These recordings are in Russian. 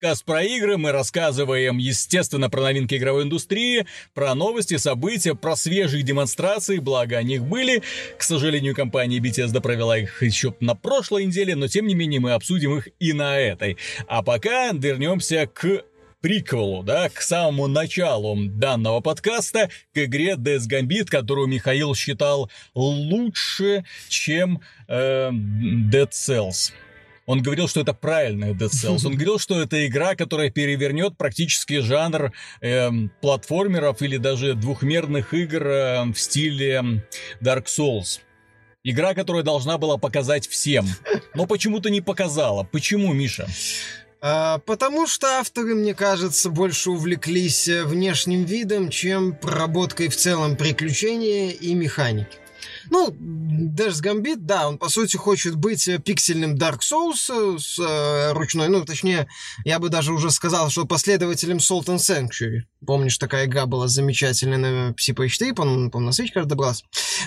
подкаст про игры. Мы рассказываем, естественно, про новинки игровой индустрии, про новости, события, про свежие демонстрации, благо о них были. К сожалению, компания Bethesda провела их еще на прошлой неделе, но тем не менее мы обсудим их и на этой. А пока вернемся к приквелу, да, к самому началу данного подкаста, к игре Death Gambit, которую Михаил считал лучше, чем э, Dead Cells. Он говорил, что это правильная Dead Cells. Он говорил, что это игра, которая перевернет практически жанр э, платформеров или даже двухмерных игр э, в стиле Dark Souls. Игра, которая должна была показать всем, но почему-то не показала. Почему, Миша? А, потому что авторы, мне кажется, больше увлеклись э, внешним видом, чем проработкой в целом приключения и механики. Ну, Dash Gambit, да, он, по сути, хочет быть э, пиксельным Dark Souls э, с э, ручной, ну, точнее, я бы даже уже сказал, что последователем Salt and Sanctuary. Помнишь, такая игра была замечательная на PlayStation 3, по-моему, на Switch, кажется, добрался.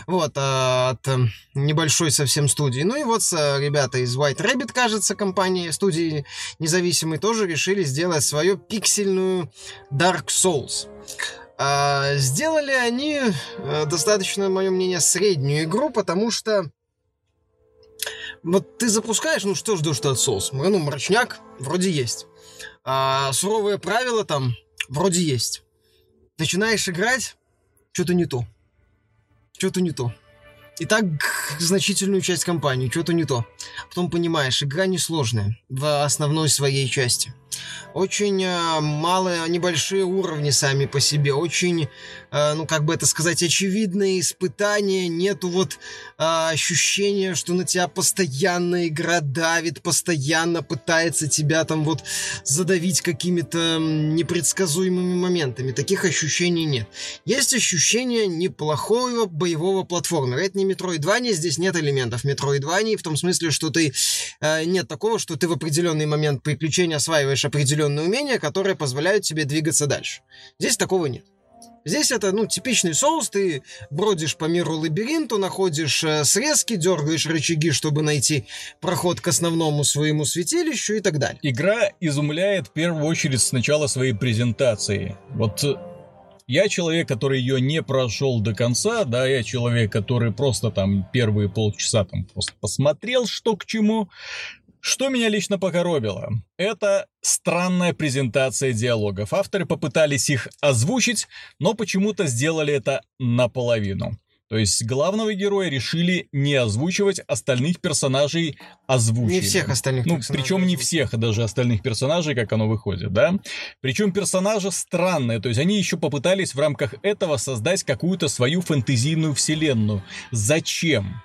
Вот, а, от э, небольшой совсем студии. Ну и вот э, ребята из White Rabbit, кажется, компании, студии независимой, тоже решили сделать свою пиксельную Dark Souls. А, сделали они а, достаточно, мое мнение, среднюю игру, потому что вот ты запускаешь, ну что ждешь от соус? Ну, мрачняк вроде есть. А, суровые правила там вроде есть. Начинаешь играть, что-то не то. Что-то не то. И так значительную часть кампании, что-то не то. Потом понимаешь, игра несложная в основной своей части очень э, малые, небольшие уровни сами по себе, очень, э, ну, как бы это сказать, очевидные испытания, нету вот э, ощущения, что на тебя постоянно игра давит, постоянно пытается тебя там вот задавить какими-то непредсказуемыми моментами. Таких ощущений нет. Есть ощущение неплохого боевого платформера. Это не Metroidvania, здесь нет элементов Metroidvania, в том смысле, что ты нет такого, что ты в определенный момент приключения осваиваешь определенный определенные умения, которые позволяют тебе двигаться дальше. Здесь такого нет. Здесь это, ну, типичный соус, ты бродишь по миру лабиринту, находишь э, срезки, дергаешь рычаги, чтобы найти проход к основному своему святилищу и так далее. Игра изумляет в первую очередь с начала своей презентации. Вот э, я человек, который ее не прошел до конца, да, я человек, который просто там первые полчаса там просто посмотрел, что к чему, что меня лично покоробило? Это странная презентация диалогов. Авторы попытались их озвучить, но почему-то сделали это наполовину. То есть главного героя решили не озвучивать, остальных персонажей озвучили. Не всех остальных Ну, причем не всех, даже остальных персонажей, как оно выходит, да? Причем персонажи странные, то есть они еще попытались в рамках этого создать какую-то свою фэнтезийную вселенную. Зачем?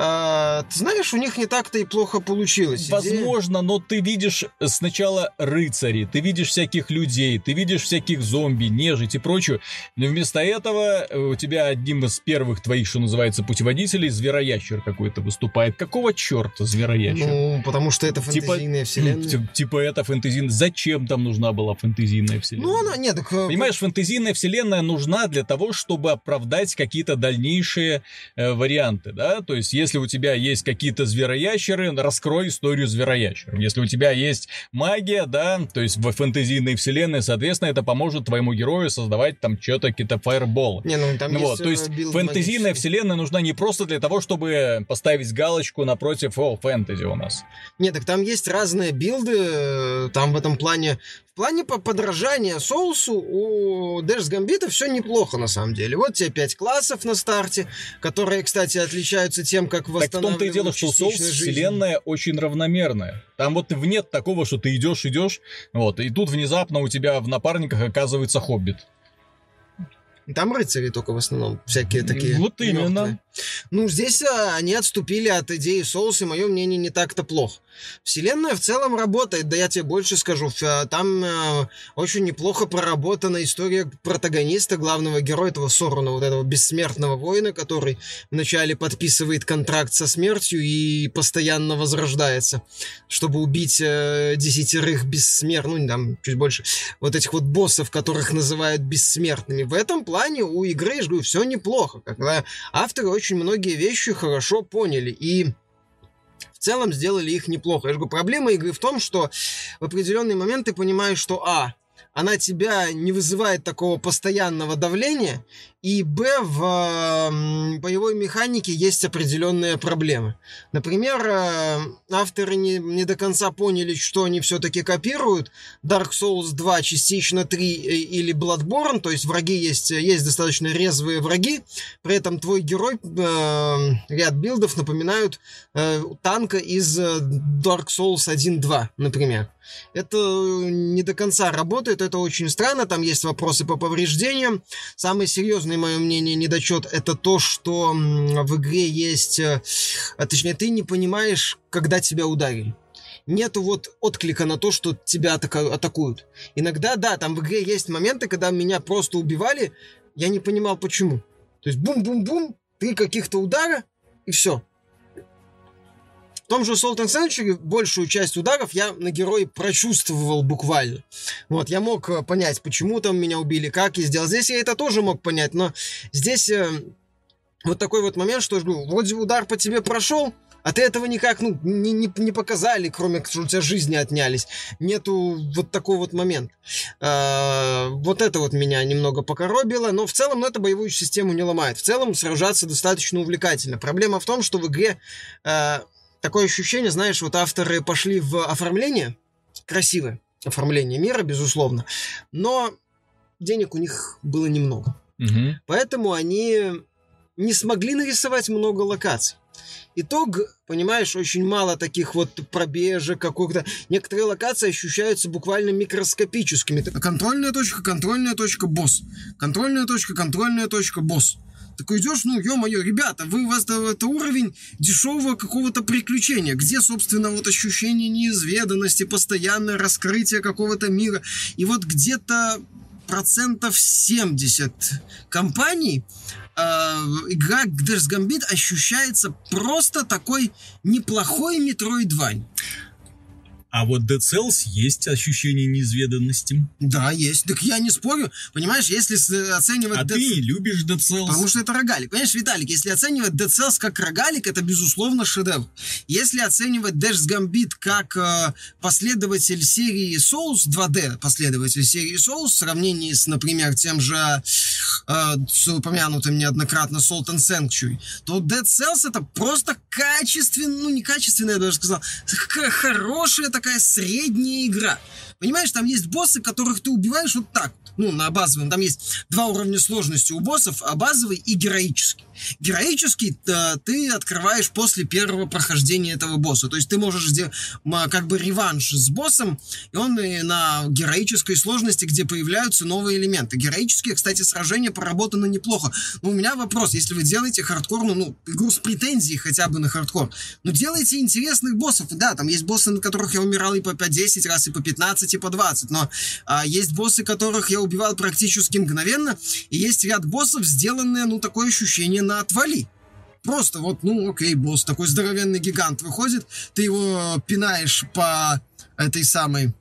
А, ты знаешь, у них не так-то и плохо получилось. Возможно, но ты видишь сначала рыцарей, ты видишь всяких людей, ты видишь всяких зомби, нежить и прочее. Но вместо этого э, у тебя одним из первых твоих, что называется, путеводителей, звероящер какой-то выступает. Какого черта звероящер? Ну, потому что это типа, фэнтезийная типа, вселенная. Типа, типа это фэнтезийная... Зачем там нужна была фэнтезийная вселенная? Ну, она... Нет, так... Э, Понимаешь, фэнтезийная вселенная нужна для того, чтобы оправдать какие-то дальнейшие э, варианты, да? То есть, если если у тебя есть какие-то звероящеры, раскрой историю звероящеров. Если у тебя есть магия, да, то есть в фэнтезийной вселенной, соответственно, это поможет твоему герою создавать там что-то, какие-то фаерболы. Не, ну там вот, есть, то есть э, фэнтезийная вселенная нужна не просто для того, чтобы поставить галочку напротив, о, фэнтези у нас. Нет, так там есть разные билды, э, там в этом плане плане по подражания соусу у Дэш Гамбита все неплохо на самом деле. Вот тебе пять классов на старте, которые, кстати, отличаются тем, как восстанавливают Так в том-то и дело, что соус жизнь. вселенная очень равномерная. Там вот нет такого, что ты идешь, идешь, вот, и тут внезапно у тебя в напарниках оказывается хоббит. Там рыцари только в основном, всякие такие. Вот именно. Мертвые. Ну, здесь а, они отступили от идеи соуса, и мое мнение не так-то плохо. Вселенная в целом работает, да я тебе больше скажу. Там э, очень неплохо проработана история протагониста, главного героя этого Сорона, вот этого бессмертного воина, который вначале подписывает контракт со смертью и постоянно возрождается, чтобы убить э, десятерых бессмертных, ну, там, чуть больше, вот этих вот боссов, которых называют бессмертными. В этом плане у игры, я говорю, все неплохо, когда авторы очень многие вещи хорошо поняли, и в целом сделали их неплохо. Я же говорю, проблема игры в том, что в определенный момент ты понимаешь, что а, она тебя не вызывает такого постоянного давления, и б, в боевой механике есть определенные проблемы. Например, э, авторы не, не до конца поняли, что они все-таки копируют. Dark Souls 2, частично 3 э, или Bloodborne, то есть враги есть, есть достаточно резвые враги, при этом твой герой, э, ряд билдов напоминают э, танка из э, Dark Souls 1-2, например. Это не до конца работает, это очень странно, там есть вопросы по повреждениям. Самый серьезный, мое мнение, недочет это то, что в игре есть, э, а точнее, ты не понимаешь, когда тебя ударили нету вот отклика на то, что тебя атакуют. Иногда, да, там в игре есть моменты, когда меня просто убивали, я не понимал почему. То есть бум-бум-бум, три каких-то удара, и все. В том же Salt and Sanctuary большую часть ударов я на герое прочувствовал буквально. Вот, я мог э, понять, почему там меня убили, как я сделал. Здесь я это тоже мог понять, но здесь э, вот такой вот момент, что ну, вроде удар по тебе прошел, а ты этого никак ну, не, не, не показали, кроме что у тебя жизни отнялись. Нету вот такой вот момент. Э, вот это вот меня немного покоробило, но в целом ну, это боевую систему не ломает. В целом сражаться достаточно увлекательно. Проблема в том, что в игре э, такое ощущение, знаешь, вот авторы пошли в оформление, красивое оформление мира, безусловно, но денег у них было немного. Угу. Поэтому они не смогли нарисовать много локаций. Итог, понимаешь, очень мало таких вот пробежек, каких-то... Некоторые локации ощущаются буквально микроскопическими. Контрольная точка, контрольная точка, босс. Контрольная точка, контрольная точка, босс. Такой идешь, ну, ё-моё, ребята, вы, у вас это уровень дешевого какого-то приключения, где, собственно, вот ощущение неизведанности, постоянное раскрытие какого-то мира. И вот где-то процентов 70 компаний э, игра Dash Gambit ощущается просто такой неплохой Metroidvania. А вот Dead Cells есть ощущение неизведанности. Да, есть. Так я не спорю. Понимаешь, если оценивать... А Dead... ты не любишь Dead Cells. Потому что это рогалик. Понимаешь, Виталик, если оценивать Dead Cells как рогалик, это, безусловно, шедевр. Если оценивать Dash Gambit как э, последователь серии Souls 2D, последователь серии Souls, в сравнении с, например, тем же э, с упомянутым неоднократно Salt and Sanctuary, то Dead Cells это просто качественная, ну, не качественная, я даже сказал, хорошая такая средняя игра. Понимаешь, там есть боссы, которых ты убиваешь вот так ну, на базовом. Там есть два уровня сложности у боссов, а базовый и героический. Героический э, ты открываешь после первого прохождения этого босса. То есть ты можешь сделать как бы реванш с боссом, и он на героической сложности, где появляются новые элементы. Героические, кстати, сражения проработаны неплохо. Но у меня вопрос, если вы делаете хардкорную, ну, игру с претензией хотя бы на хардкор, ну, делайте интересных боссов. Да, там есть боссы, на которых я умирал и по 5-10 раз, и по 15, и по 20, но а, есть боссы, которых я убивал практически мгновенно, и есть ряд боссов, сделанные, ну, такое ощущение на отвали. Просто вот, ну, окей, босс, такой здоровенный гигант выходит, ты его пинаешь по этой самой,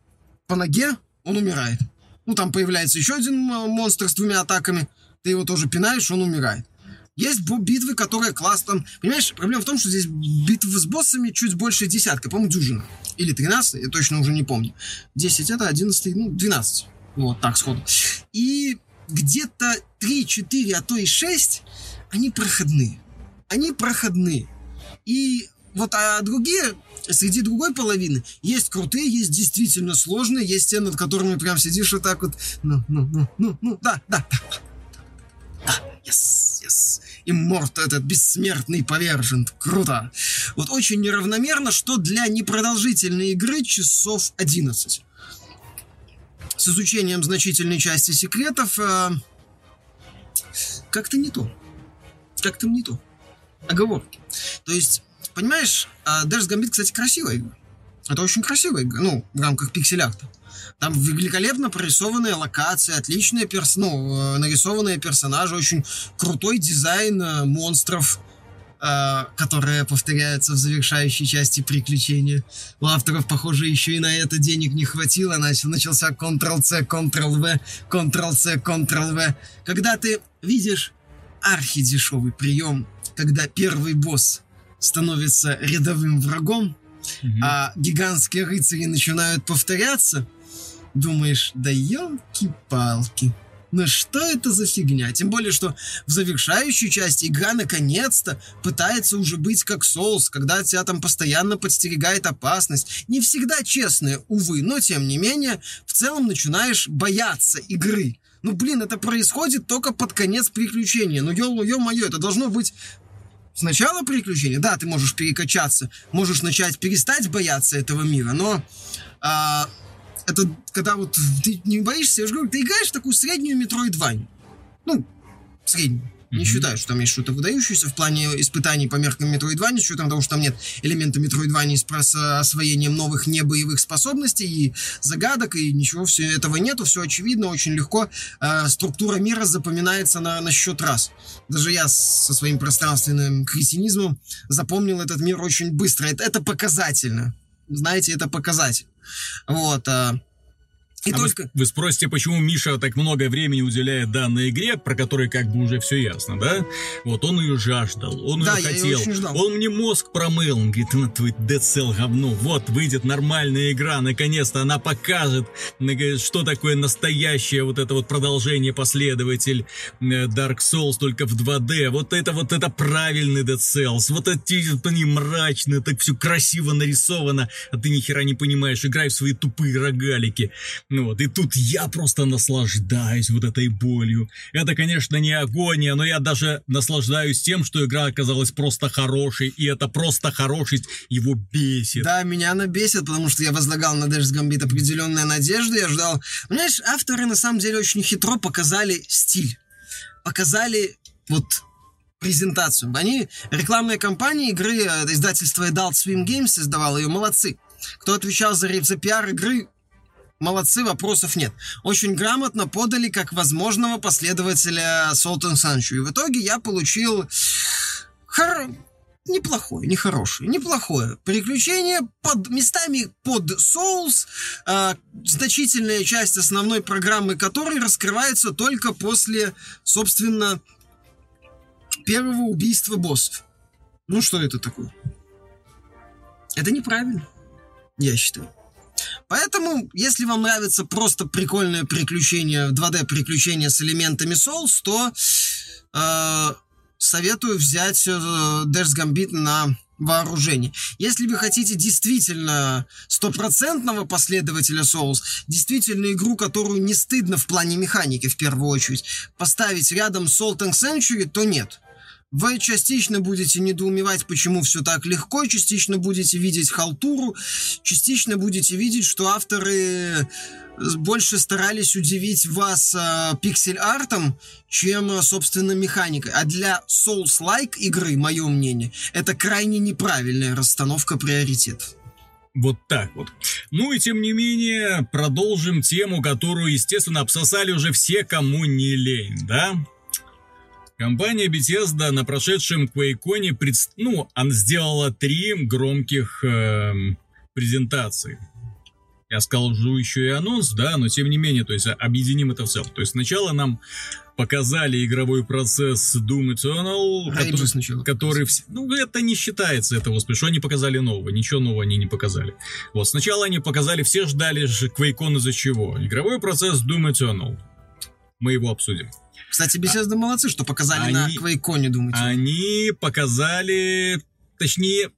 по ноге, он умирает. Ну, там появляется еще один монстр с двумя атаками, ты его тоже пинаешь, он умирает. Есть битвы, которые класс там... Понимаешь, проблема в том, что здесь битвы с боссами чуть больше десятка, по-моему, дюжина. Или 13, я точно уже не помню. 10 это 11, ну, 12. Вот так сходу. И где-то 3, 4, а то и 6, они проходные. Они проходные. И вот а другие, среди другой половины, есть крутые, есть действительно сложные, есть те, над которыми прям сидишь вот так вот, ну, ну, ну, ну, ну, да, да, да, да, yes, yes. И морт этот бессмертный повержен. Круто. Вот очень неравномерно, что для непродолжительной игры часов 11 с изучением значительной части секретов э, как-то не то. Как-то не то. Оговорки. То есть, понимаешь, э, Gambit, кстати, красивая игра. Это очень красивая игра, ну, в рамках пиксель-арта. Там великолепно прорисованные локации, отличные перс... ну, э, нарисованные персонажи, очень крутой дизайн э, монстров. Э, которые повторяются в завершающей части приключения. У авторов, похоже, еще и на это денег не хватило. Начал, начался Ctrl-C, Ctrl-V, Ctrl-C, Ctrl-V. Когда ты видишь архидешевый прием, когда первый босс становится рядовым врагом, Мгм. а гигантские рыцари начинают повторяться, думаешь, да елки-палки. Ну что это за фигня? Тем более, что в завершающей части игра наконец-то пытается уже быть как Souls, когда тебя там постоянно подстерегает опасность. Не всегда честная, увы, но тем не менее, в целом начинаешь бояться игры. Ну блин, это происходит только под конец приключения. Ну ё-моё, это должно быть Сначала приключения, да, ты можешь перекачаться, можешь начать перестать бояться этого мира, но а, это когда вот ты не боишься, я же говорю, ты играешь в такую среднюю метроидвань. Ну, среднюю. Не Мгм. считаю, что там есть что-то выдающееся в плане испытаний по меркам Метроидвани, с учетом того, что там нет элемента Метроидвани с освоением новых небоевых способностей и загадок, и ничего все этого нету, все очевидно, очень легко. Э, структура мира запоминается на, на счет раз. Даже я со своим пространственным кретинизмом запомнил этот мир очень быстро. Это, это показательно. Знаете, это показатель. Вот. а. И А вы- только... Вы, спросите, почему Миша так много времени уделяет данной игре, про которой как бы уже все ясно, да? Вот он ее жаждал, он Да, ее хотел. очень ждал. Он мне мозг промыл, он говорит, на твой Dead Cell говно, вот выйдет нормальная игра, наконец-то она покажет, что такое настоящее вот это вот продолжение, последователь э, Dark Souls только в 2D, вот это вот это правильный Dead Cells, вот эти они мрачные, так все красиво нарисовано, а ты ни хера не понимаешь, играй в свои тупые рогалики. Ну вот, и тут я просто наслаждаюсь вот этой болью. Это, конечно, не агония, но я даже наслаждаюсь тем, что игра оказалась просто хорошей, и это просто хорошесть его бесит. Да, меня она бесит, потому что я возлагал на Дэш Гамбит определенные надежды, я ждал. Понимаешь, авторы на самом деле очень хитро показали стиль. Показали вот презентацию. Они, рекламные кампании игры, э, издательство Adult Swim Games создавало ее, молодцы. Кто отвечал за, за пиар игры, молодцы, вопросов нет. Очень грамотно подали как возможного последователя and Sunshine. И в итоге я получил хор- неплохое, нехорошее, неплохое приключение под местами под Souls, а, значительная часть основной программы которой раскрывается только после, собственно, первого убийства боссов. Ну что это такое? Это неправильно, я считаю. Поэтому, если вам нравится просто прикольное приключение, 2D приключение с элементами Souls, то э, советую взять э, Dash Gambit на вооружение. Если вы хотите действительно стопроцентного последователя Souls, действительно игру, которую не стыдно в плане механики в первую очередь, поставить рядом с Salt and Century, то нет. Вы частично будете недоумевать, почему все так легко, частично будете видеть халтуру, частично будете видеть, что авторы больше старались удивить вас э, пиксель-артом, чем, э, собственно, механикой. А для Souls-like игры, мое мнение, это крайне неправильная расстановка приоритетов. Вот так вот. Ну и тем не менее, продолжим тему, которую, естественно, обсосали уже все, кому не лень, да? Компания Bethesda на прошедшем QuakeCon, пред... ну, она сделала три громких эм, презентации. Я сказал уже еще и анонс, да, но тем не менее, то есть объединим это в целом. То есть сначала нам показали игровой процесс Doom Eternal, Рейджи который, сначала. который вс- ну это не считается это господи, что они показали нового, ничего нового они не показали. Вот сначала они показали, все ждали же QuakeCon из-за чего? Игровой процесс Doom Eternal. Мы его обсудим. Кстати, Bethesda молодцы, что показали на Они- Квейконе, думаете. Они показали, точнее,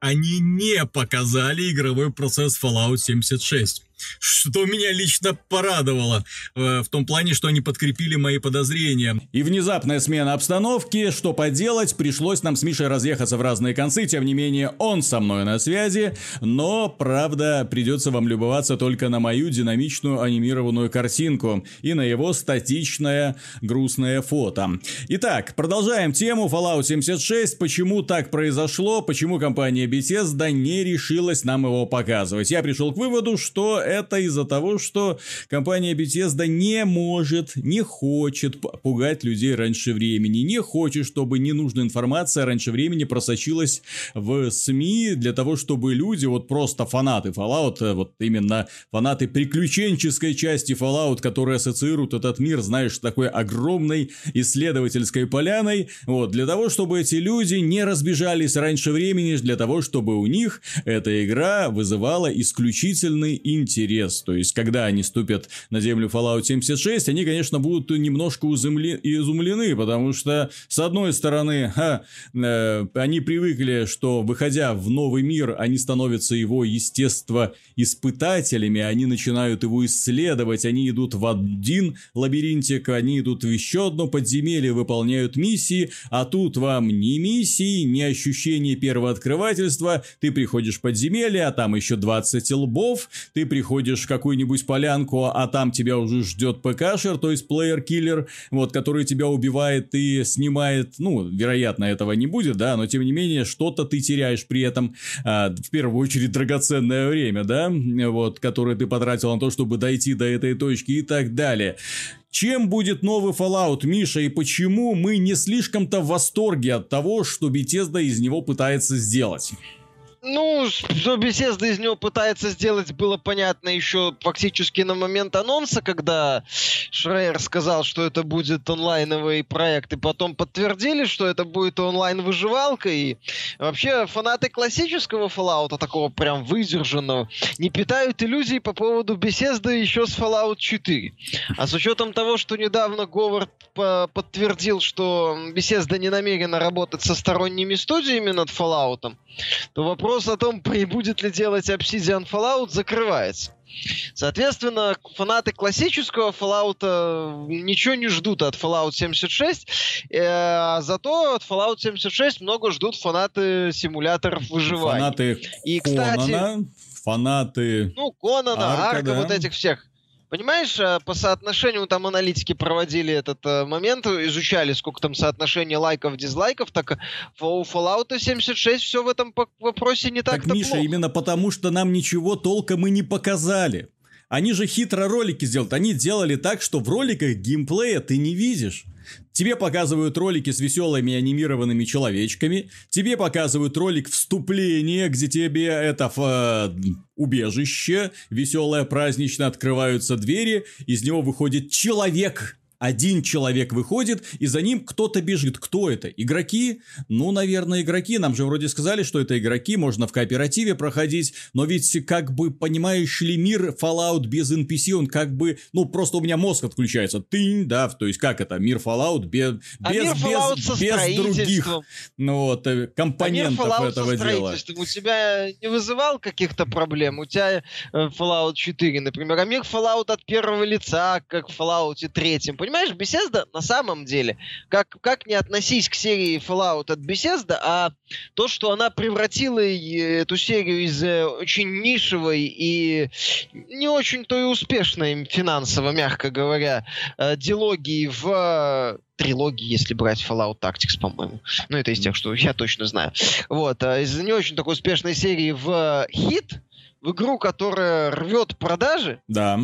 они не показали игровой процесс Fallout 76. Что меня лично порадовало, э, в том плане, что они подкрепили мои подозрения. И внезапная смена обстановки, что поделать, пришлось нам с Мишей разъехаться в разные концы, тем не менее он со мной на связи, но, правда, придется вам любоваться только на мою динамичную анимированную картинку и на его статичное грустное фото. Итак, продолжаем тему. Fallout 76, почему так произошло, почему компания Bethesda не решилась нам его показывать. Я пришел к выводу, что это из-за того, что компания Bethesda не может, не хочет пугать людей раньше времени, не хочет, чтобы ненужная информация раньше времени просочилась в СМИ для того, чтобы люди, вот просто фанаты Fallout, э, вот именно фанаты приключенческой части Fallout, которые ассоциируют этот мир, знаешь, такой огромной исследовательской поляной, вот, для того, чтобы эти люди не разбежались раньше времени, для того, чтобы у них эта игра вызывала исключительный интерес. То есть, когда они ступят на землю Fallout 76, они, конечно, будут немножко изумлены, потому что, с одной стороны, ха, э, они привыкли, что, выходя в новый мир, они становятся его естество испытателями, они начинают его исследовать, они идут в один лабиринтик, они идут в еще одно подземелье, выполняют миссии, а тут вам ни миссии, ни ощущения первого открывательства, ты приходишь в подземелье, а там еще 20 лбов, ты приходишь в какую-нибудь полянку, а там тебя уже ждет ПКшер, то есть плеер-киллер, вот, который тебя убивает и снимает, ну, вероятно, этого не будет, да, но тем не менее, что-то ты теряешь при этом, а, в первую очередь, драгоценное время, да, вот, которое ты потратил на то, чтобы дойти до этой точки и так далее. Чем будет новый Fallout, Миша, и почему мы не слишком-то в восторге от того, что Bethesda из него пытается сделать? Ну, что Bethesda из него пытается сделать, было понятно еще фактически на момент анонса, когда Шрейер сказал, что это будет онлайновый проект, и потом подтвердили, что это будет онлайн-выживалка, и вообще фанаты классического Fallout, такого прям выдержанного, не питают иллюзий по поводу Bethesda еще с Fallout 4. А с учетом того, что недавно Говард подтвердил, что Bethesda не намерена работать со сторонними студиями над Fallout, то вопрос о том, будет ли делать Obsidian Fallout, закрывается. Соответственно, фанаты классического Fallout э, ничего не ждут от Fallout 76, э, а зато от Fallout 76 много ждут фанаты симуляторов выживания. Фанаты И, кстати, Конана, фанаты... Ну, Конана, Арка, Арка да. вот этих всех. Понимаешь, э, по соотношению там аналитики проводили этот э, момент, изучали, сколько там соотношение лайков, дизлайков, так у Fallout 76 все в этом вопросе не так-то Так, Миша, плохо. именно потому, что нам ничего толком и не показали. Они же хитро ролики сделают. Они делали так, что в роликах геймплея ты не видишь. Тебе показывают ролики с веселыми анимированными человечками. Тебе показывают ролик вступления, где тебе это э, убежище веселое, празднично открываются двери. Из него выходит человек один человек выходит, и за ним кто-то бежит. Кто это? Игроки? Ну, наверное, игроки. Нам же вроде сказали, что это игроки, можно в кооперативе проходить, но ведь, как бы, понимаешь ли, мир Fallout без NPC, он как бы, ну, просто у меня мозг отключается. Ты, да, то есть, как это? Мир Fallout без, а без, мир Fallout без, без других ну, вот, э, компонентов а мир этого дела. У тебя не вызывал каких-то проблем? У тебя э, Fallout 4, например, а мир Fallout от первого лица, как в Fallout 3, понимаешь, Bethesda на самом деле, как, как не относись к серии Fallout от Bethesda, а то, что она превратила эту серию из э, очень нишевой и не очень-то и успешной финансово, мягко говоря, э, дилогии в трилогии, если брать Fallout Tactics, по-моему. Ну, это из тех, что я точно знаю. Вот. А из не очень такой успешной серии в хит, в игру, которая рвет продажи. Да.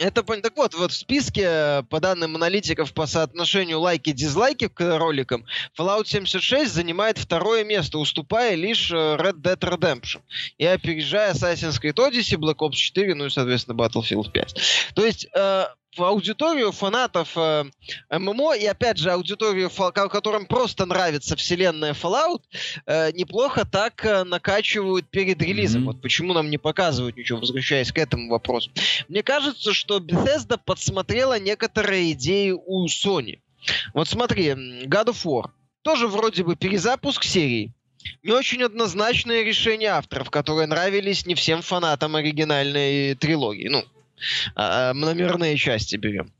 Это так вот, вот в списке, по данным аналитиков по соотношению лайки-дизлайки к роликам, Fallout 76 занимает второе место, уступая лишь э, Red Dead Redemption. И опережая Assassin's Creed Odyssey, Black Ops 4, ну и, соответственно, Battlefield 5. То есть, э, аудиторию фанатов э, ММО и, опять же, аудиторию, которым просто нравится вселенная Fallout, э, неплохо так э, накачивают перед релизом. Mm-hmm. Вот почему нам не показывают ничего, возвращаясь к этому вопросу. Мне кажется, что Bethesda подсмотрела некоторые идеи у Sony. Вот смотри, God of War. Тоже вроде бы перезапуск серии. Не очень однозначное решение авторов, которые нравились не всем фанатам оригинальной трилогии. Ну, а, а, номерные части берем.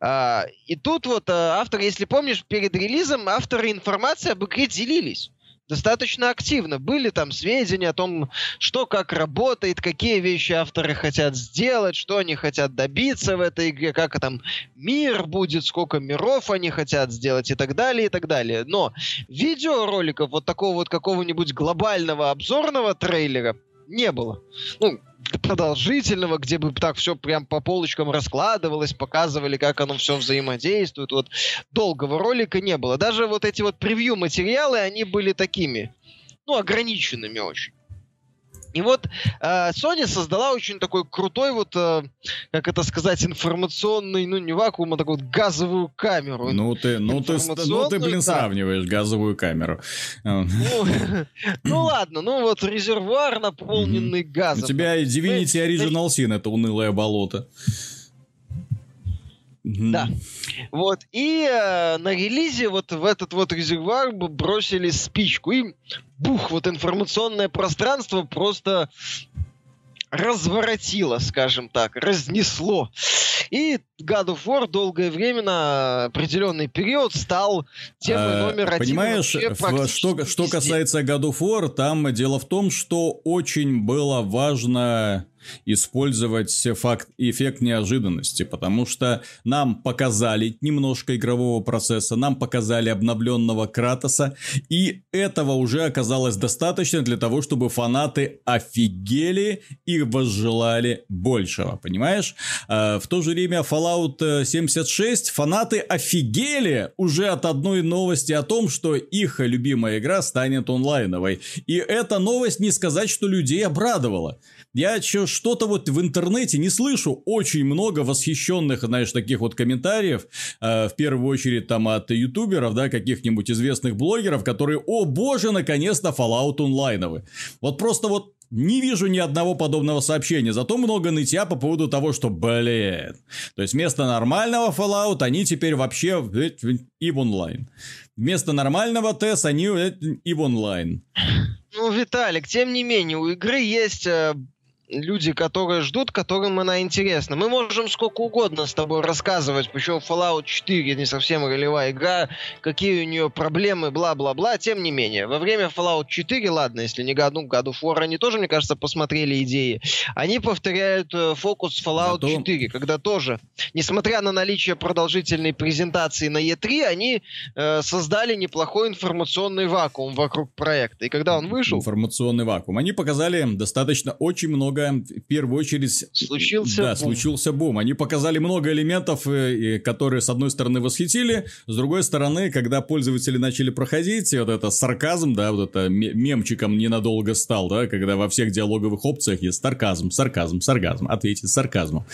А, и тут вот автор, если помнишь, перед релизом авторы информации об игре делились достаточно активно. Были там сведения о том, что как работает, какие вещи авторы хотят сделать, что они хотят добиться в этой игре, как там мир будет, сколько миров они хотят сделать и так далее, и так далее. Но видеороликов вот такого вот какого-нибудь глобального обзорного трейлера не было. Ну, продолжительного, где бы так все прям по полочкам раскладывалось, показывали, как оно все взаимодействует. Вот долгого ролика не было. Даже вот эти вот превью-материалы, они были такими, ну, ограниченными очень. И вот э, Sony создала очень такой крутой вот, э, как это сказать, информационный, ну не вакуум, а такую вот газовую камеру. Ну ты, ну ты, ну ты, блин, да. сравниваешь газовую камеру. Ну, ну ладно, ну вот резервуар, наполненный У газом. тебя Divinity Original Sin, это унылое болото. Мгм. Да. Вот. И э, на релизе вот в этот вот резервуар бросили спичку. И бух, вот информационное пространство просто разворотило, скажем так, разнесло. И God of War долгое время на определенный период стал темой А, номер один. Понимаешь, в- что, что касается God of War, там дело в том, что очень было важно использовать факт, эффект неожиданности, потому что нам показали немножко игрового процесса, нам показали обновленного Кратоса, и этого уже оказалось достаточно для того, чтобы фанаты офигели и возжелали большего, понимаешь? А, в то же время Fallout 76 фанаты офигели уже от одной новости о том, что их любимая игра станет онлайновой. И эта новость не сказать, что людей обрадовала. Я что-то вот в интернете не слышу очень много восхищенных, знаешь, таких вот комментариев, э, в первую очередь там от ютуберов, да, каких-нибудь известных блогеров, которые, о боже, наконец-то Fallout онлайновый. Вот просто вот не вижу ни одного подобного сообщения, зато много нытья по поводу того, что, блин, то есть вместо нормального Fallout они теперь вообще и в онлайн. Вместо нормального TES они и в онлайн. Ну, Виталик, тем не менее, у игры есть э, люди, которые ждут, которым она интересна. Мы можем сколько угодно с тобой рассказывать, почему Fallout 4 не совсем ролевая игра, какие у нее проблемы, бла-бла-бла. Тем не менее, во время Fallout 4, ладно, если не году, году War, они тоже, мне кажется, посмотрели идеи. Они повторяют э, фокус Fallout Зато- 4, когда тоже, несмотря на наличие продолжительной презентации на E3, они э, создали неплохой информационный вакуум вокруг проекта. И когда он вышел, Информационный вакуум. Они показали достаточно очень много, в первую очередь... Случился Да, бум. случился бум. Они показали много элементов, э, которые, с одной стороны, восхитили, с другой стороны, когда пользователи начали проходить, вот это сарказм, да, вот это ме- мемчиком ненадолго стал, да, когда во всех диалоговых опциях есть сарказм, сарказм, сарказм, ответить сарказмом.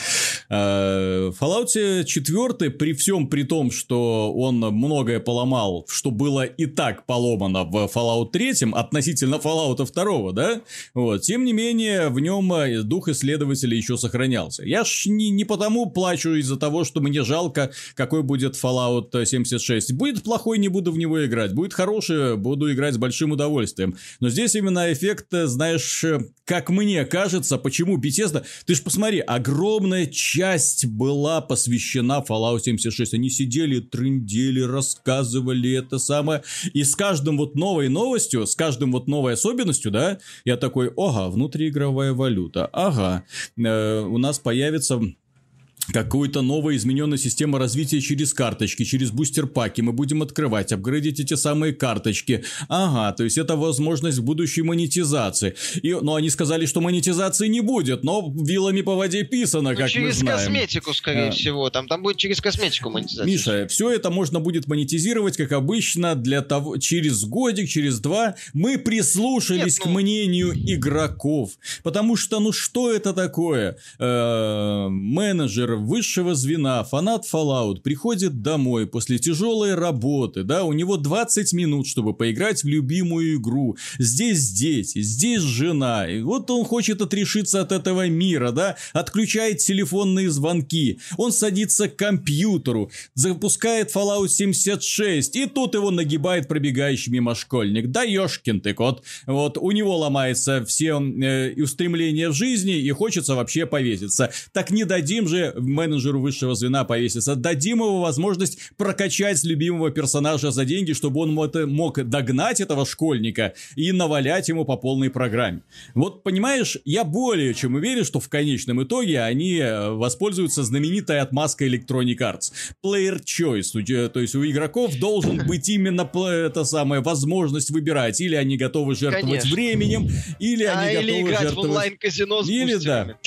Э, В Fallout 4, при всем при том, что он многое поломал, что было и так поломано в Fallout 3, относительно Fallout 2, да, вот, тем не менее, в нем э, дух исследователя еще сохранялся. Я ж не, не потому плачу из-за того, что мне жалко, какой будет Fallout 76. Будет плохой, не буду в него играть. Будет хороший, буду играть с большим удовольствием. Но здесь именно эффект, э, знаешь, э, как мне кажется, почему Bethesda... Ты ж посмотри, огромная часть была посвящена Fallout 76. Они сидели, трындели, рассказывали это самое. И с каждым вот новой новостью, с каждым вот новой особенностью, да, я такой, ага, внутриигровая валюта, ага, э, у нас появится какую-то новая измененная система развития через карточки, через бустер-паки. Мы будем открывать, апгрейдить эти самые карточки. Ага, то есть это возможность будущей монетизации. И, но они сказали, что монетизации не будет, но вилами по воде писано, Ну, как мы через знаем. косметику, скорее А. всего. Там, там будет через косметику монетизация. Миша, все это можно будет монетизировать, как обычно, для того, через годик, через два. Мы прислушались Нет, к ну- мнению игроков. Потому что, ну что это такое? Э, менеджер высшего звена, фанат Fallout, приходит домой после тяжелой работы, да, у него 20 минут, чтобы поиграть в любимую игру. Здесь дети, здесь жена. И вот он хочет отрешиться от этого мира, да, отключает телефонные звонки. Он садится к компьютеру, запускает Fallout 76, и тут его нагибает пробегающий мимо школьник. Да ёшкин ты кот. Вот у него ломается все э, устремления в жизни, и хочется вообще повеситься. Так не дадим же менеджеру высшего звена повеситься. Дадим ему возможность прокачать любимого персонажа за деньги, чтобы он мог догнать этого школьника и навалять ему по полной программе. Вот, понимаешь, я более чем уверен, что в конечном итоге они э, воспользуются знаменитой отмазкой Electronic Arts. Player Choice, то есть у игроков должен быть именно это самая возможность выбирать. Или они готовы жертвовать Конечно. временем, или а, они или готовы играть жертвовать... в онлайн-казино с или, да.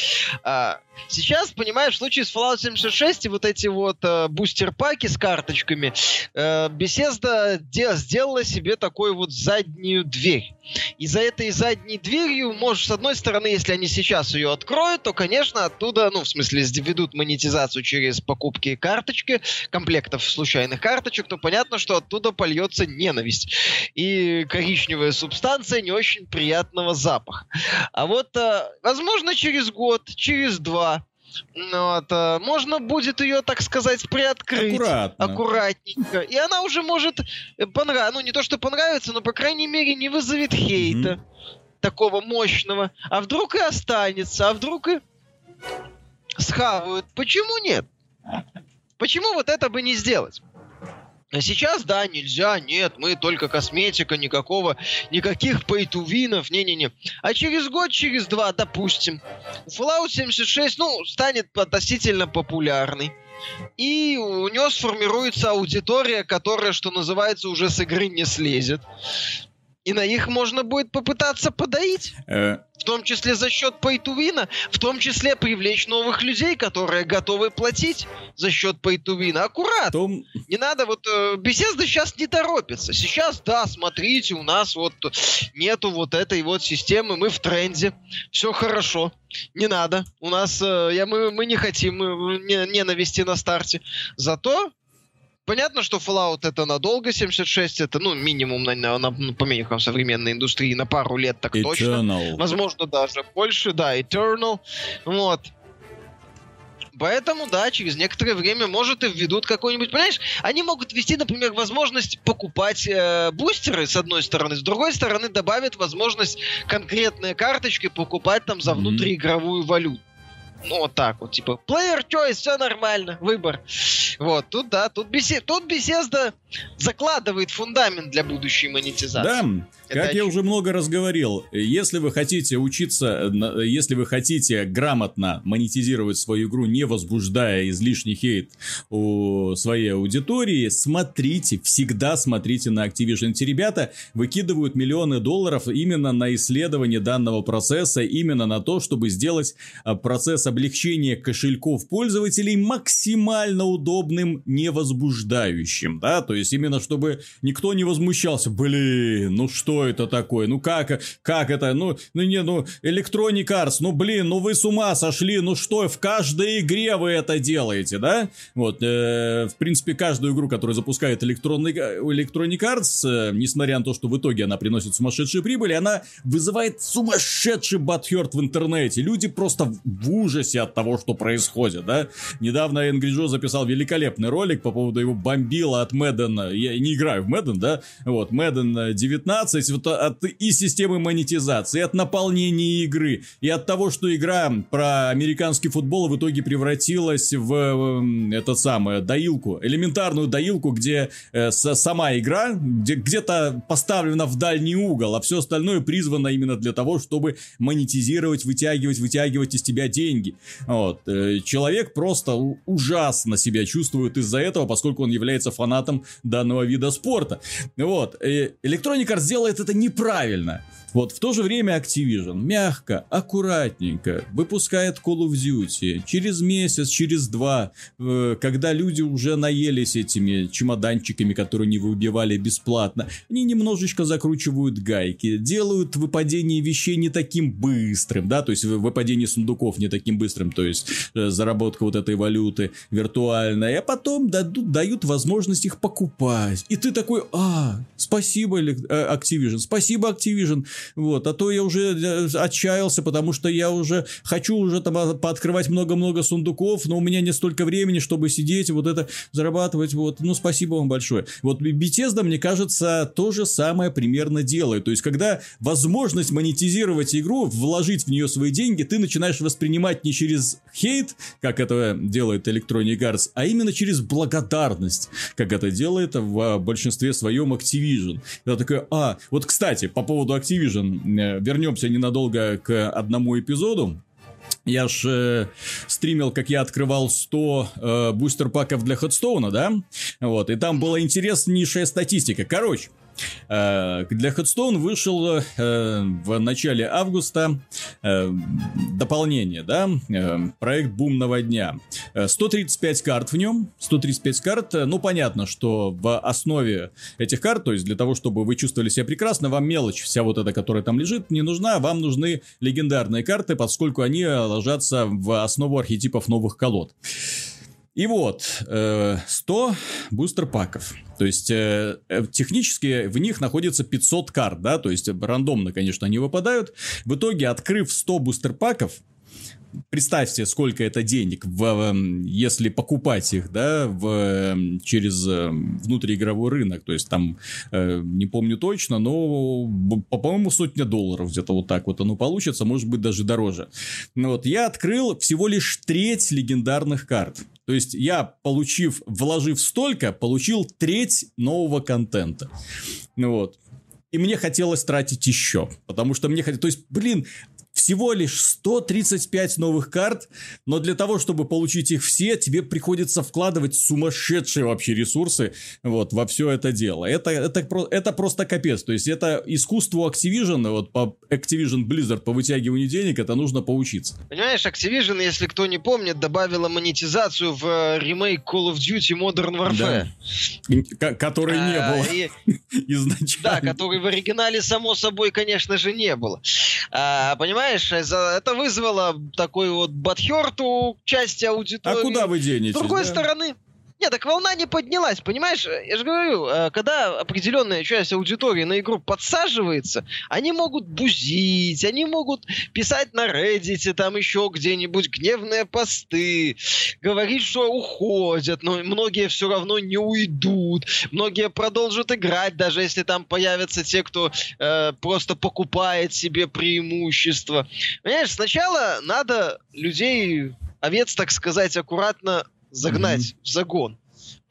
а, Сейчас, понимаешь, в случае с Fallout 76 и вот эти вот э, бустер-паки с карточками, э, Bethesda де- сделала себе такую вот заднюю дверь. И за этой задней дверью, может, с одной стороны, если они сейчас ее откроют, то, конечно, оттуда, ну, в смысле, ведут монетизацию через покупки карточки, комплектов случайных карточек, то понятно, что оттуда польется ненависть. И коричневая субстанция не очень приятного запаха. А вот, э, возможно, через год, через два, вот, э, можно будет ее, так сказать, приоткрыть. Аккуратно. Аккуратненько. И она уже может э, понравиться. Ну, не то, что понравится, но, по крайней мере, не вызовет хейта. Mm-hmm. Такого мощного. А вдруг и останется, а вдруг и схавают. Почему нет? Почему вот это бы не сделать? А сейчас, да, нельзя, нет, мы только косметика, никакого, никаких пейтувинов, не-не-не. А через год, через два, допустим, Fallout 76, ну, станет относительно популярный. И у него сформируется аудитория, которая, что называется, уже с игры не слезет. И на их можно будет попытаться подоить. Э... В том числе за счет pay в том числе привлечь новых людей, которые готовы платить за счет pay Аккуратно. Том... Не надо, вот э, Bethesda сейчас не торопится. Сейчас, да, смотрите, у нас вот нету вот этой вот системы, мы в тренде, все хорошо. Не надо. У нас, э, я, мы, мы не хотим ненависти на старте. Зато Понятно, что Fallout это надолго, 76 это, ну, минимум на, на, на по меркам современной индустрии на пару лет так Eternal. точно. Возможно, даже больше, да, Eternal. Вот. Поэтому, да, через некоторое время, может, и введут какой-нибудь... Понимаешь, они могут ввести, например, возможность покупать э, бустеры, с одной стороны. С другой стороны, добавят возможность конкретные карточки покупать там за внутриигровую валюту. Ну, вот так вот, типа, player choice, все нормально, выбор. Вот, тут, да, тут, бесе... тут Bethesda закладывает фундамент для будущей монетизации. Да, Это как я уже много раз говорил, если вы хотите учиться, если вы хотите грамотно монетизировать свою игру, не возбуждая излишний хейт у своей аудитории, смотрите, всегда смотрите на Activision. Эти ребята выкидывают миллионы долларов именно на исследование данного процесса, именно на то, чтобы сделать а, процесс облегчения кошельков пользователей максимально удобным, не возбуждающим, да, то есть именно чтобы никто не возмущался, блин, ну что это такое, ну как, как это, ну, ну не, ну Electronic Arts, ну блин, ну вы с ума сошли, ну что, в каждой игре вы это делаете, да, вот, э, в принципе, каждую игру, которую запускает Electronic, Electronic Arts, э, несмотря на то, что в итоге она приносит сумасшедшие прибыли, она вызывает сумасшедший батхерт в интернете, люди просто в ужасе от того, что происходит, да. Недавно Энгри Джо записал великолепный ролик по поводу его бомбила от Мэддена. Я не играю в Мэдден, да. Вот, Мэдден 19 вот от и системы монетизации, и от наполнения игры, и от того, что игра про американский футбол в итоге превратилась в это самое доилку, элементарную доилку, где э, сама игра где, где-то поставлена в дальний угол, а все остальное призвано именно для того, чтобы монетизировать, вытягивать, вытягивать из тебя деньги. Вот. Э, человек просто ужасно себя чувствует из-за этого, поскольку он является фанатом данного вида спорта. Вот. Э, Electronic Arts делает это неправильно. Вот в то же время Activision мягко, аккуратненько выпускает Call of Duty через месяц, через два, э, когда люди уже наелись этими чемоданчиками, которые не выбивали бесплатно, они немножечко закручивают гайки, делают выпадение вещей не таким быстрым, да, то есть выпадение сундуков не таким быстрым, то есть э, заработка вот этой валюты виртуальной, а потом дадут, дают возможность их покупать. И ты такой, а, спасибо, э, Activision. Спасибо, Activision. Вот, а то я уже э, отчаялся, потому что я уже хочу уже там а, пооткрывать много-много сундуков, но у меня не столько времени, чтобы сидеть, вот это зарабатывать, вот. Ну, спасибо вам большое. Вот Bethesda, мне кажется, то же самое примерно делает. То есть, когда возможность монетизировать игру, вложить в нее свои деньги, ты начинаешь воспринимать не через хейт, как это делает Electronic Arts, а именно через благодарность, как это делает в большинстве своем Activision. Я такой, а, вот, кстати, по поводу Activision, э, вернемся ненадолго к одному эпизоду. Я ж э, стримил, как я открывал 100 э, бустер-паков для Ходстоуна, да? Вот, и там была интереснейшая статистика. Короче, для Headstone вышел э, в начале августа э, дополнение, да, проект бумного дня. 135 карт в нем, 135 карт, ну понятно, что в основе этих карт, то есть для того, чтобы вы чувствовали себя прекрасно, вам мелочь вся вот эта, которая там лежит, не нужна, вам нужны легендарные карты, поскольку они ложатся в основу архетипов новых колод. И вот, 100 бустер-паков. То есть, э, э, технически в них находится 500 карт, да, то есть, рандомно, конечно, они выпадают. В итоге, открыв 100 бустер-паков, представьте, сколько это денег, в, если покупать их, да, в, через э, внутриигровой рынок. То есть там, э, не помню точно, но, по-моему, сотня долларов где-то вот так вот оно получится, может быть, даже дороже. Ну вот, я открыл всего лишь треть легендарных карт. То есть я, получив, вложив столько, получил треть нового контента. Вот. И мне хотелось тратить еще. Потому что мне хотелось... То есть, блин, всего лишь 135 новых карт, но для того, чтобы получить их все, тебе приходится вкладывать сумасшедшие вообще ресурсы вот, во все это дело. Это, это, это просто капец. То есть, это искусство Activision, вот по Activision Blizzard по вытягиванию денег, это нужно поучиться. Понимаешь, Activision, если кто не помнит, добавила монетизацию в э, ремейк Call of Duty Modern Warfare. Да. Которой не а, было и... изначально. Да, которой в оригинале, само собой, конечно же, не было. А, понимаешь? это вызвало такой вот батхерт у части аудитории. А куда вы денетесь? С другой да? стороны, нет, так волна не поднялась, понимаешь? Я же говорю, э, когда определенная часть аудитории на игру подсаживается, они могут бузить, они могут писать на Reddit, там еще где-нибудь гневные посты, говорить, что уходят, но многие все равно не уйдут, многие продолжат играть, даже если там появятся те, кто э, просто покупает себе преимущество. Понимаешь, сначала надо людей овец, так сказать, аккуратно загнать mm-hmm. в загон.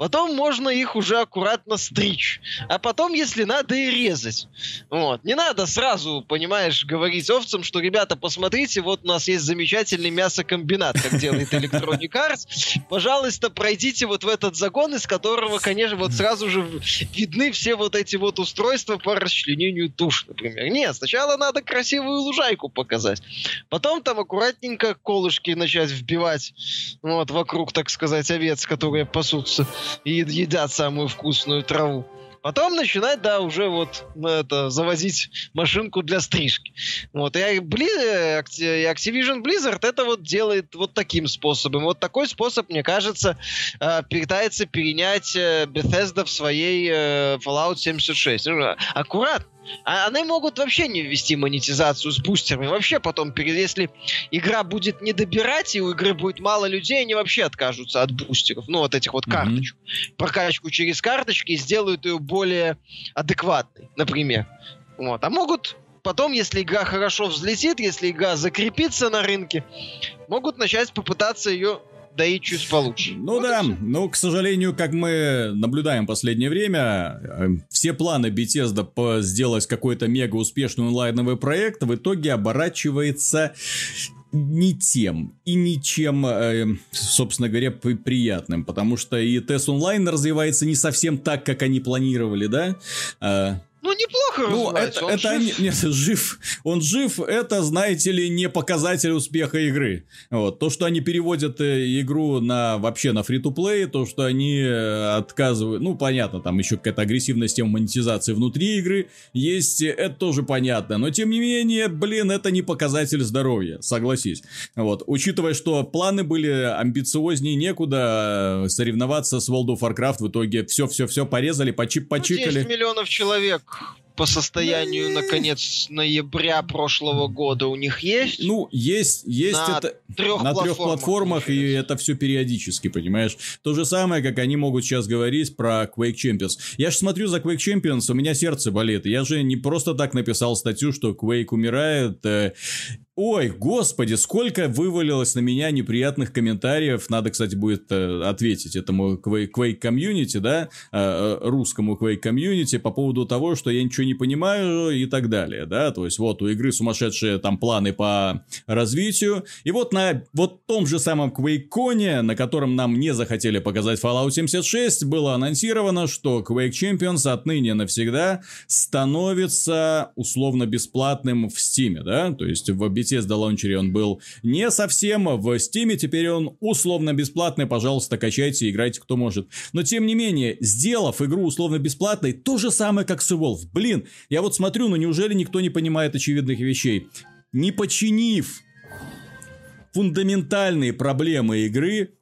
Потом можно их уже аккуратно стричь. А потом, если надо, и резать. Вот. Не надо сразу, понимаешь, говорить овцам, что, ребята, посмотрите, вот у нас есть замечательный мясокомбинат, как делает Electronic Arts. Пожалуйста, пройдите вот в этот загон, из которого, конечно, вот сразу же видны все вот эти вот устройства по расчленению туш, например. Нет, сначала надо красивую лужайку показать. Потом там аккуратненько колышки начать вбивать вот, вокруг, так сказать, овец, которые пасутся и едят самую вкусную траву. Потом начинать, да, уже вот ну, это, завозить машинку для стрижки. Вот, и, Bli- и Activision Blizzard это вот делает вот таким способом. Вот такой способ, мне кажется, э, пытается перенять э, Bethesda в своей э, Fallout 76. Аккуратно а они могут вообще не ввести монетизацию с бустерами. Вообще потом, если игра будет не добирать, и у игры будет мало людей, они вообще откажутся от бустеров. Ну, вот этих вот карточек. Mm-hmm. Прокачку через карточки и сделают ее более адекватной, например. Вот. А могут потом, если игра хорошо взлетит, если игра закрепится на рынке, могут начать попытаться ее да и чуть получше. Ну вот да, но, к сожалению, как мы наблюдаем в последнее время, э, все планы Bethesda по сделать какой-то мега успешный онлайновый проект в итоге оборачивается не тем и ничем, э, собственно говоря, приятным, потому что и тест онлайн развивается не совсем так, как они планировали, да? Ну, неплохо ну, это, он это жив. Нет, жив. Он жив, это, знаете ли, не показатель успеха игры. Вот. То, что они переводят э, игру на вообще на фри-то-плей, то, что они э, отказывают... Ну, понятно, там еще какая-то агрессивная система монетизации внутри игры есть, это тоже понятно. Но, тем не менее, блин, это не показатель здоровья, согласись. Вот. Учитывая, что планы были амбициознее некуда, э, соревноваться с World of Warcraft в итоге все-все-все порезали, почип почикали. Ну, 10 миллионов человек по состоянию на конец ноября прошлого года у них есть? Ну, есть, есть на это трех на трех платформах, и получается. это все периодически, понимаешь? То же самое, как они могут сейчас говорить про Quake Champions. Я же смотрю за Quake Champions, у меня сердце болит. Я же не просто так написал статью, что Quake умирает. э, Ой, господи, сколько вывалилось на меня неприятных комментариев. Надо, кстати, будет э, ответить этому Quake, комьюнити, да, э, э, русскому Quake комьюнити по поводу того, что я ничего не понимаю и так далее, да. То есть вот у игры сумасшедшие там планы по развитию. И вот на вот том же самом QuakeCon, на котором нам не захотели показать Fallout 76, было анонсировано, что Quake Champions отныне навсегда становится условно бесплатным в Steam, да, то есть в Bethesda лаунчере он был не совсем, в Steam теперь он условно бесплатный, пожалуйста, качайте, играйте кто может. Но тем не менее, сделав игру условно бесплатной, то же самое, как с Evolve. Блин, я вот смотрю, ну неужели никто не понимает очевидных вещей? Не починив фундаментальные проблемы игры,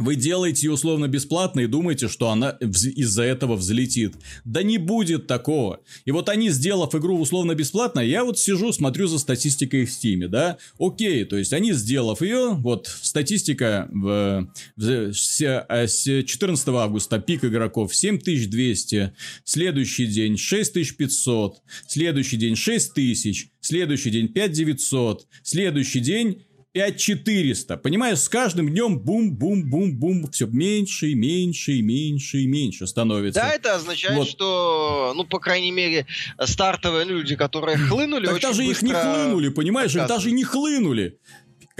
вы делаете ее условно бесплатно и думаете, что она из-за этого взлетит. Да не будет такого. И вот они, сделав игру условно бесплатно, я вот сижу, смотрю за статистикой в Стиме, да. Окей, то есть они, сделав ее, вот статистика в, в- с, а, с 14 августа, пик игроков 7200, следующий день 6500, следующий день 6000, следующий день 5900, следующий день 5400. Понимаешь, с каждым днем бум-бум-бум-бум, все меньше и меньше и меньше и меньше становится. Да, это означает, Вот. что, ну, по крайней мере, стартовые люди, которые хлынули, Так очень даже их не хлынули, понимаешь, их даже не хлынули.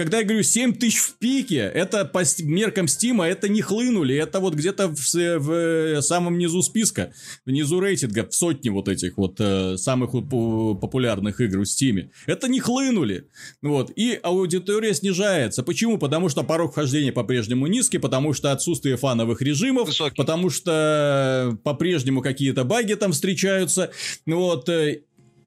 Когда я говорю 7 тысяч в пике, это по меркам Стима, это не хлынули, это вот где-то в, в, э, самом низу списка, внизу рейтинга, в сотне вот этих вот э, самых популярных игр в Стиме. Это не хлынули. Вот. И аудитория снижается. Почему? Потому что порог вхождения по-прежнему низкий, потому что отсутствие фановых режимов, Высокий. потому что по-прежнему какие-то баги там встречаются. Вот.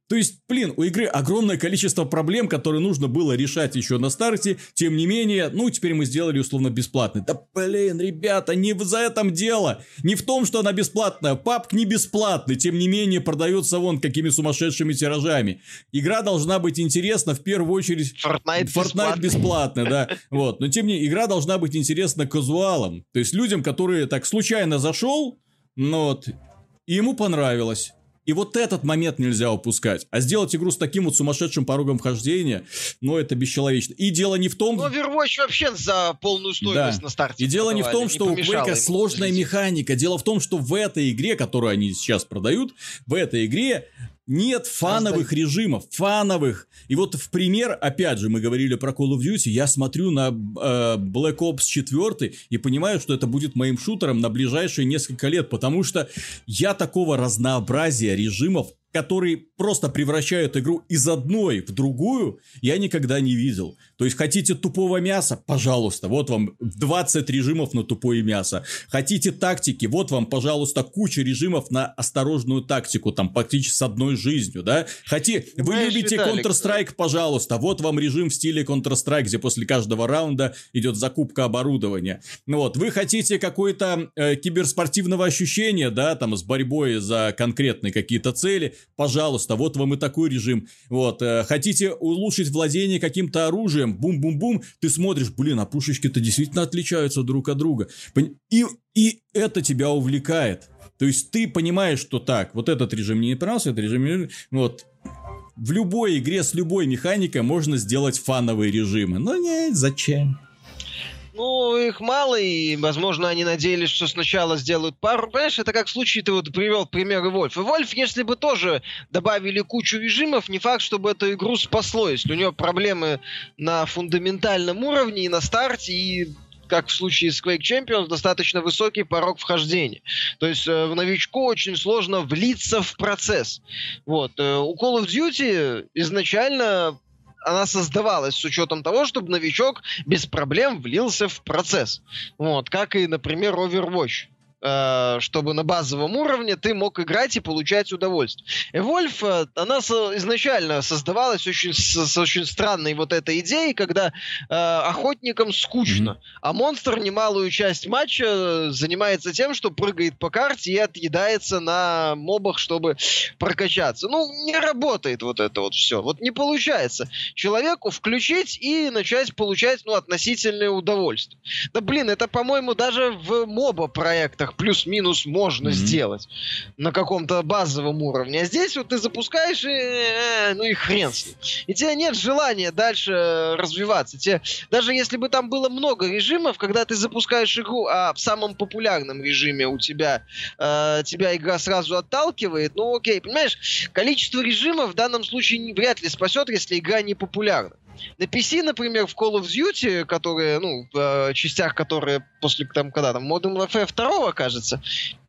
То есть, блин, у игры огромное количество проблем, которые нужно было решать еще на старте. Тем не менее, ну, теперь мы сделали условно бесплатный. Да, блин, ребята, не в за этом дело. Не в том, что она бесплатная. Папк не бесплатный. Тем не менее, продается вон какими сумасшедшими тиражами. Игра должна быть интересна в первую очередь Fortnite, Fortnite бесплатный, да. Вот. Но тем не менее, игра должна быть интересна казуалам. То есть людям, которые так случайно зашел, ну вот, и ему понравилось. И вот этот момент нельзя упускать. А сделать игру с таким вот сумасшедшим порогом вхождения, ну, это бесчеловечно. И дело не в том... Ну, Overwatch вообще за полную стоимость Да. на старте И дело не в том, что у Quake сложная взлететь. механика. Дело в том, что в этой игре, которую они сейчас продают, в этой игре нет фановых режимов, фановых. И вот в пример, опять же, мы говорили про Call of Duty, я смотрю на э, Black Ops 4 и понимаю, что это будет моим шутером на ближайшие несколько лет, потому что я такого разнообразия режимов которые просто превращают игру из одной в другую, я никогда не видел. То есть, хотите тупого мяса? Пожалуйста, вот вам 20 режимов на тупое мясо. Хотите тактики? Вот вам, пожалуйста, куча режимов на осторожную тактику, там, практически с одной жизнью, да? Хотите, вы Понимаешь, любите Counter-Strike? Пожалуйста, вот вам режим в стиле Counter-Strike, где после каждого раунда идет закупка оборудования. Ну вот, вы хотите какое-то э, киберспортивного ощущения, да, там, с борьбой за конкретные какие-то цели? Пожалуйста, вот вам и такой режим. Вот, э, хотите улучшить владение каким-то оружием? Бум-бум-бум, ты смотришь, блин, а пушечки-то действительно отличаются друг от друга. И, и это тебя увлекает. То есть ты понимаешь, что так, вот этот режим мне не понравился, этот режим мне... Вот, в любой игре с любой механикой можно сделать фановые режимы. Но нет, зачем? Ну, их мало, и, возможно, они надеялись, что сначала сделают пару. Понимаешь, это как в случае, ты вот привел пример Вольф. И Вольф, если бы тоже добавили кучу режимов, не факт, чтобы эту игру спасло, если у нее проблемы на фундаментальном уровне и на старте, и как в случае с Quake Champions, достаточно высокий порог вхождения. То есть э, новичку очень сложно влиться в процесс. Вот. э, у Call of Duty изначально она создавалась с учетом того, чтобы новичок без проблем влился в процесс. Вот, как и, например, Overwatch. Э, чтобы на базовом уровне ты мог играть и получать удовольствие. Evolve, э, она изначально создавалась очень, с, очень странной вот этой идеей, когда э, охотникам скучно, а монстр немалую часть матча занимается тем, что прыгает по карте и отъедается на мобах, чтобы прокачаться. Ну, не работает вот это вот все. Вот не получается человеку включить и начать получать, ну, относительное удовольствие. Да блин, это, по-моему, даже в моба проектах плюс-минус можно Мгм. сделать на каком-то базовом уровне. А здесь вот ты запускаешь и, э, ну и хрен с ним. И тебе нет желания дальше развиваться. Тебе, даже если бы там было много режимов, когда ты запускаешь игру, а в самом популярном режиме у тебя э, тебя игра сразу отталкивает, ну окей, понимаешь, количество режимов в данном случае не- вряд ли спасет, если игра не популярна. На PC, например, в Call of Duty, которые, ну, в э, частях, которые после, там, когда там, Modern Warfare 2, кажется,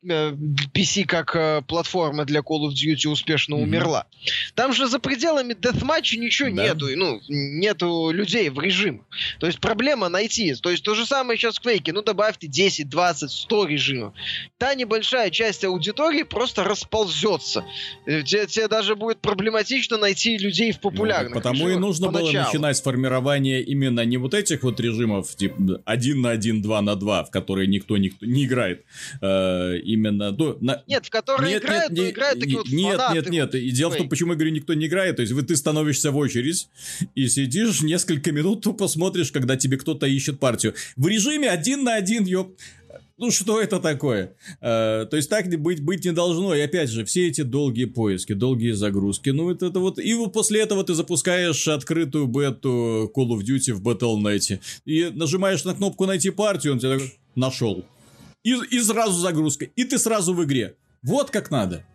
э, PC как э, платформа для Call of Duty успешно Мгм. умерла. Там же за пределами дethmatch ничего Да. нету, и, ну, нету людей в режимах. То есть проблема найти. То есть то же самое сейчас в Quake. Ну, добавьте 10, 20, 100 режимов. Та небольшая часть аудитории просто расползется. Тебе, тебе даже будет проблематично найти людей в Ну, популярных Потому и режимах нужно было поначалу. Начинать с формирования именно не вот этих вот режимов, типа 1 на 1, 2 на 2, в которые никто, никто не играет. Э, именно... ну, на- Нет, в которые играют, но не- играют такие вот нет, фанаты. нет, нет. И дело в том, почему я говорю, никто не играет. То есть, вот ты становишься в очередь и сидишь несколько минут, тупо смотришь, когда тебе кто-то ищет партию. В режиме один на один, ёп. Ну что это такое? Э, то есть так быть, быть не должно. И опять же, все эти долгие поиски, долгие загрузки. Ну это, это вот... И вот после этого ты запускаешь открытую бету Call of Duty в Battle.net. И нажимаешь на кнопку «Найти партию», он тебе такой «Нашел». И, и сразу загрузка. И ты сразу в игре. Вот как надо.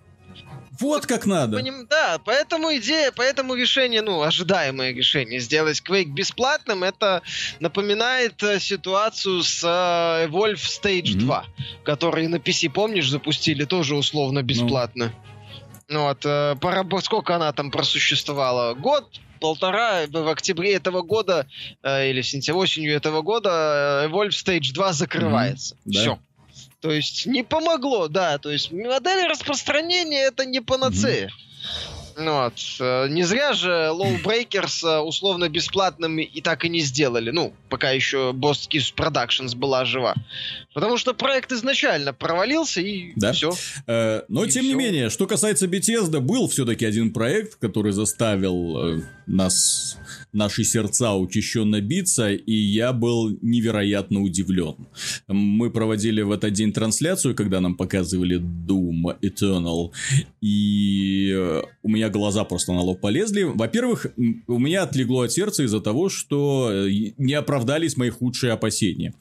Вот как надо. Поним- Да, поэтому идея, поэтому решение, ну, ожидаемое решение сделать Quake бесплатным, это напоминает э, ситуацию с э, Evolve Stage Мгм. 2, который на PC, помнишь, запустили тоже условно бесплатно. Ну вот, э, порабо- сколько она там просуществовала? Год, полтора, в октябре этого года, э, или в сентябре, осенью этого года, э, Evolve Stage 2 закрывается. Мгм, да. Все. То есть не помогло, да. То есть модель распространения это не панацея. Ну Вот. э, Не зря же Low Breakers э, условно бесплатным и так и не сделали. Ну, пока еще Boss Kiss Productions была жива. Потому что проект изначально провалился и Да. все. Э, но, И тем не всё. менее, что касается Bethesda, был все-таки один проект, который заставил э, нас, наши сердца учащенно биться, и я был невероятно удивлен. Мы проводили в этот день трансляцию, когда нам показывали Doom Eternal, и э, у меня глаза просто на лоб полезли. Во-первых, у меня отлегло от сердца из-за того, что э, не оправдались мои худшие опасения.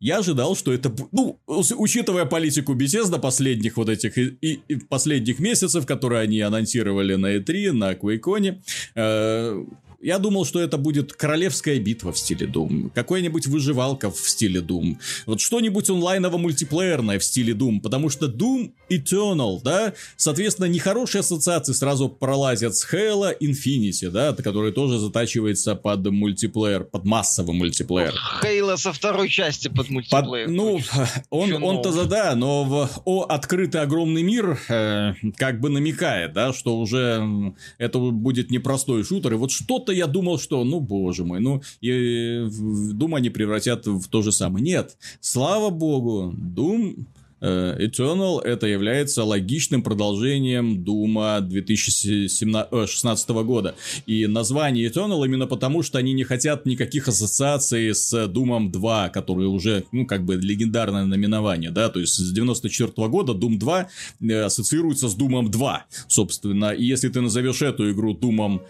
Я ожидал, что это, ну, учитывая политику Bethesda последних вот этих и- и последних месяцев, которые они анонсировали на E3, на QuakeCon, э, я думал, что это будет королевская битва в стиле Doom, какой-нибудь выживалка в стиле Doom, вот что-нибудь онлайново-мультиплеерное в стиле Doom, потому что Doom Eternal, да, соответственно, нехорошие ассоциации сразу пролазят с Halo Infinity, да, который тоже затачивается под мультиплеер, под массовый мультиплеер. Хейла со второй части под Под- мультиплеер. ну, он, он-то да, но в о открытый огромный мир э, как бы намекает, да, что уже это будет непростой шутер. И вот что-то я думал, что, ну, боже мой, ну, и Doom они превратят в то же самое. Нет, слава богу, Doom Eternal это является логичным продолжением Дума 2016 года. И название Eternal именно потому, что они не хотят никаких ассоциаций с Думом 2, который уже, ну, как бы легендарное наименование, да, то есть с 94 года Doom 2 э, ассоциируется с Думом 2, собственно, и если ты назовешь эту игру Думом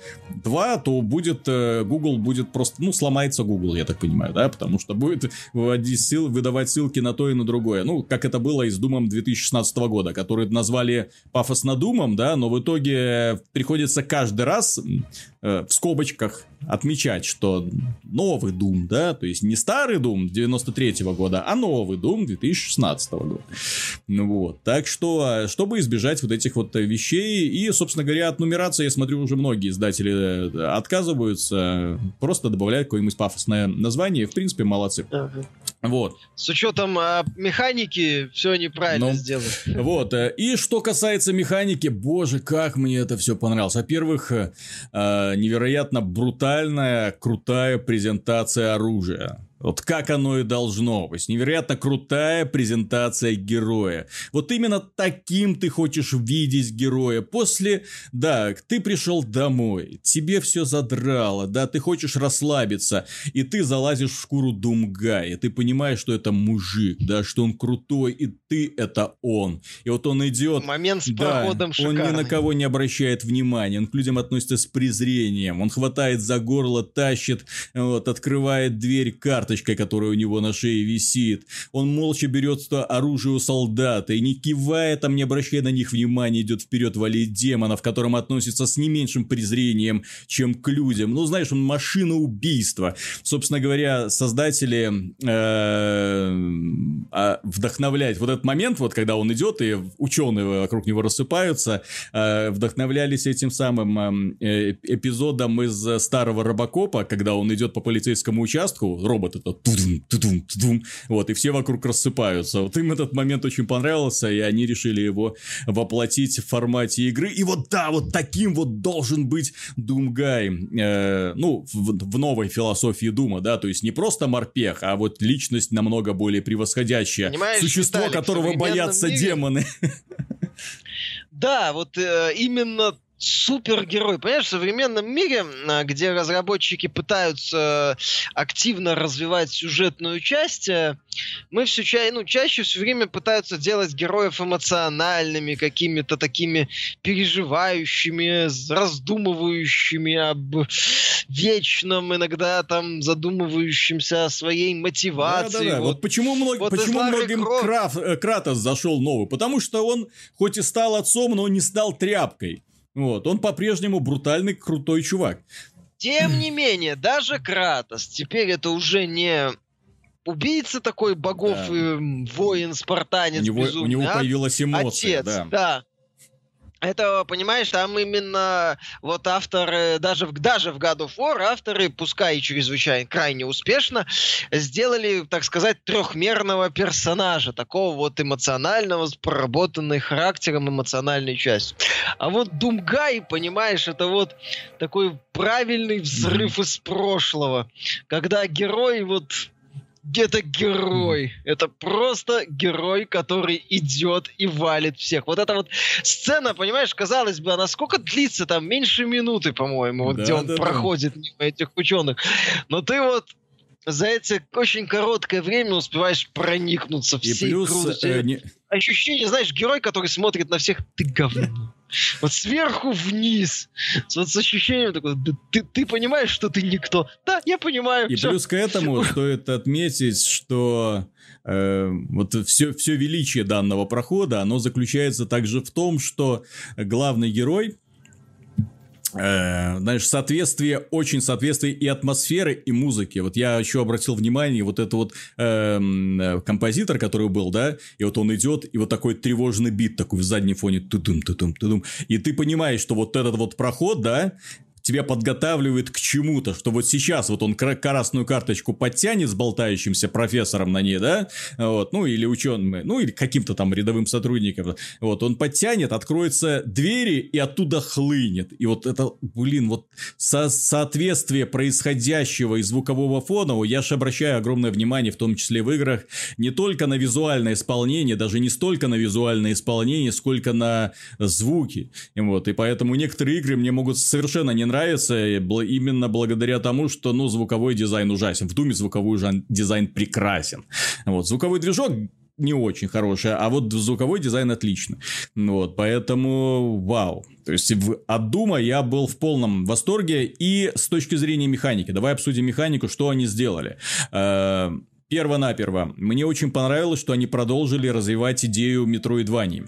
2, то будет, э, Google будет просто, ну, сломается Google, я так понимаю, да, потому что будет выводить ссыл, выдавать ссылки на то и на другое, ну, как это было и с Думом 2016 года, который назвали пафосно Думом, да, но в итоге приходится каждый раз э, в скобочках отмечать, что новый Doom, да, то есть не старый Doom 93 года, а новый Doom 2016 года. Ну вот, так что, э, чтобы избежать вот этих вот э, вещей, и, собственно говоря, от нумерации, я смотрю, уже многие издатели э, отказываются, просто добавляют какое-нибудь пафосное название, в принципе, молодцы. Вот. С учетом э, механики все неправильно Ну, сделали. Вот. э, И что касается механики, боже, как мне это все понравилось. Во-первых, э, э, невероятно брутальная, крутая презентация оружия. Вот как оно и должно быть. Невероятно крутая презентация героя. Вот именно таким ты хочешь видеть героя. После, да, ты пришел домой, тебе все задрало, да, ты хочешь расслабиться, и ты залазишь в шкуру Думгая, и ты понимаешь, что это мужик, да, что он крутой, и ты это он. И вот он идет, Момент с да, он ни на шикарный. кого не обращает внимания, он к людям относится с презрением, он хватает за горло, тащит, вот, открывает дверь карточкой, которая у него на шее висит, он молча берет оружие у солдата и не кивая там, не обращая на них внимания, идет вперед валить демонов, к которым относится с не меньшим презрением, чем к людям. Ну, знаешь, он машина убийства. Собственно говоря, создатели э, а, вдохновлять вот этот момент, вот когда он идет и ученые вокруг него рассыпаются, э, вдохновлялись этим самым э, эпизодом из старого Робокопа, когда он идет по полицейскому участку, робот этот, тудум, тудум, тудум, вот, и все вокруг рассыпаются. Вот им этот момент очень понравился, и они решили его воплотить в формате игры. И вот да, вот таким вот должен быть Думгай. Э, ну, в, в новой философии Дума, да, то есть не просто морпех, а вот личность намного более превосходящая. Понимаешь, Существо, Виталик, которого боятся мире- демоны. Да, вот э, именно супергерой. Понимаешь, в современном мире, а, где разработчики пытаются э, активно развивать сюжетную часть, э, мы все ча- ну, чаще все время пытаются делать героев эмоциональными, какими-то такими переживающими, раздумывающими об вечном, иногда там задумывающимся о своей мотивации. Да-да-да. Вот, Вот почему, мног- вот почему многим Крофт- Краф- э, Кратос зашел новый? Потому что он хоть и стал отцом, но не стал тряпкой. Вот, он по-прежнему брутальный, крутой чувак. Тем не менее, даже Кратос теперь это уже не убийца такой богов Да. и воин, спартанец у него, у безумный, него а появилась эмоция, отец, да. да. Это, понимаешь, там именно вот авторы, даже в, даже в God of War авторы, пускай и чрезвычайно крайне успешно, сделали, так сказать, трехмерного персонажа, такого вот эмоционального, с проработанной характером, эмоциональной частью. А вот Думгай, понимаешь, это вот такой правильный взрыв из прошлого, когда герой вот это герой. Это просто герой, который идет и валит всех. Вот эта вот сцена, понимаешь, казалось бы, она сколько длится там? Меньше минуты, по-моему, вот Да, где он да, да. проходит мимо этих ученых. Но ты вот за это очень короткое время успеваешь проникнуться И всей плюс... крутостью. э, не- Ощущение, знаешь, герой, который смотрит на всех, ты говно. Вот сверху вниз. Вот с ощущением такой, «Да ты, ты понимаешь, что ты никто. Да, я понимаю. И всё. плюс к этому стоит отметить, что э, вот все, все величие данного прохода, оно заключается также в том, что главный герой, э, знаешь, соответствие, очень соответствие и атмосферы, и музыки. Вот я еще обратил внимание, вот это вот эм, э, композитор, который был, да, и вот он идет, и вот такой тревожный бит такой в заднем фоне, тудум, тудум, тудум, и ты понимаешь, что вот этот вот проход, да, тебя подготавливает к чему-то, что вот сейчас вот он кра- красную карточку подтянет с болтающимся профессором на ней, да, вот, ну или ученым, ну или каким-то там рядовым сотрудником, вот, он подтянет, откроются двери и оттуда хлынет, и вот это, блин, вот со- соответствие происходящего и звукового фона, я же обращаю огромное внимание, в том числе в играх, не только на визуальное исполнение, даже не столько на визуальное исполнение, сколько на звуки, и вот, и поэтому некоторые игры мне могут совершенно не нравиться, бл- именно благодаря тому, что, ну, звуковой дизайн ужасен. В Думе звуковой дизайн прекрасен. Вот, звуковой движок не очень хороший, а вот звуковой дизайн отлично. Вот, поэтому вау. То есть в- от Дума я был в полном восторге и с точки зрения механики. Давай обсудим механику, что они сделали. Э, Перво-наперво. Мне очень понравилось, что они продолжили развивать идею Метроидвании.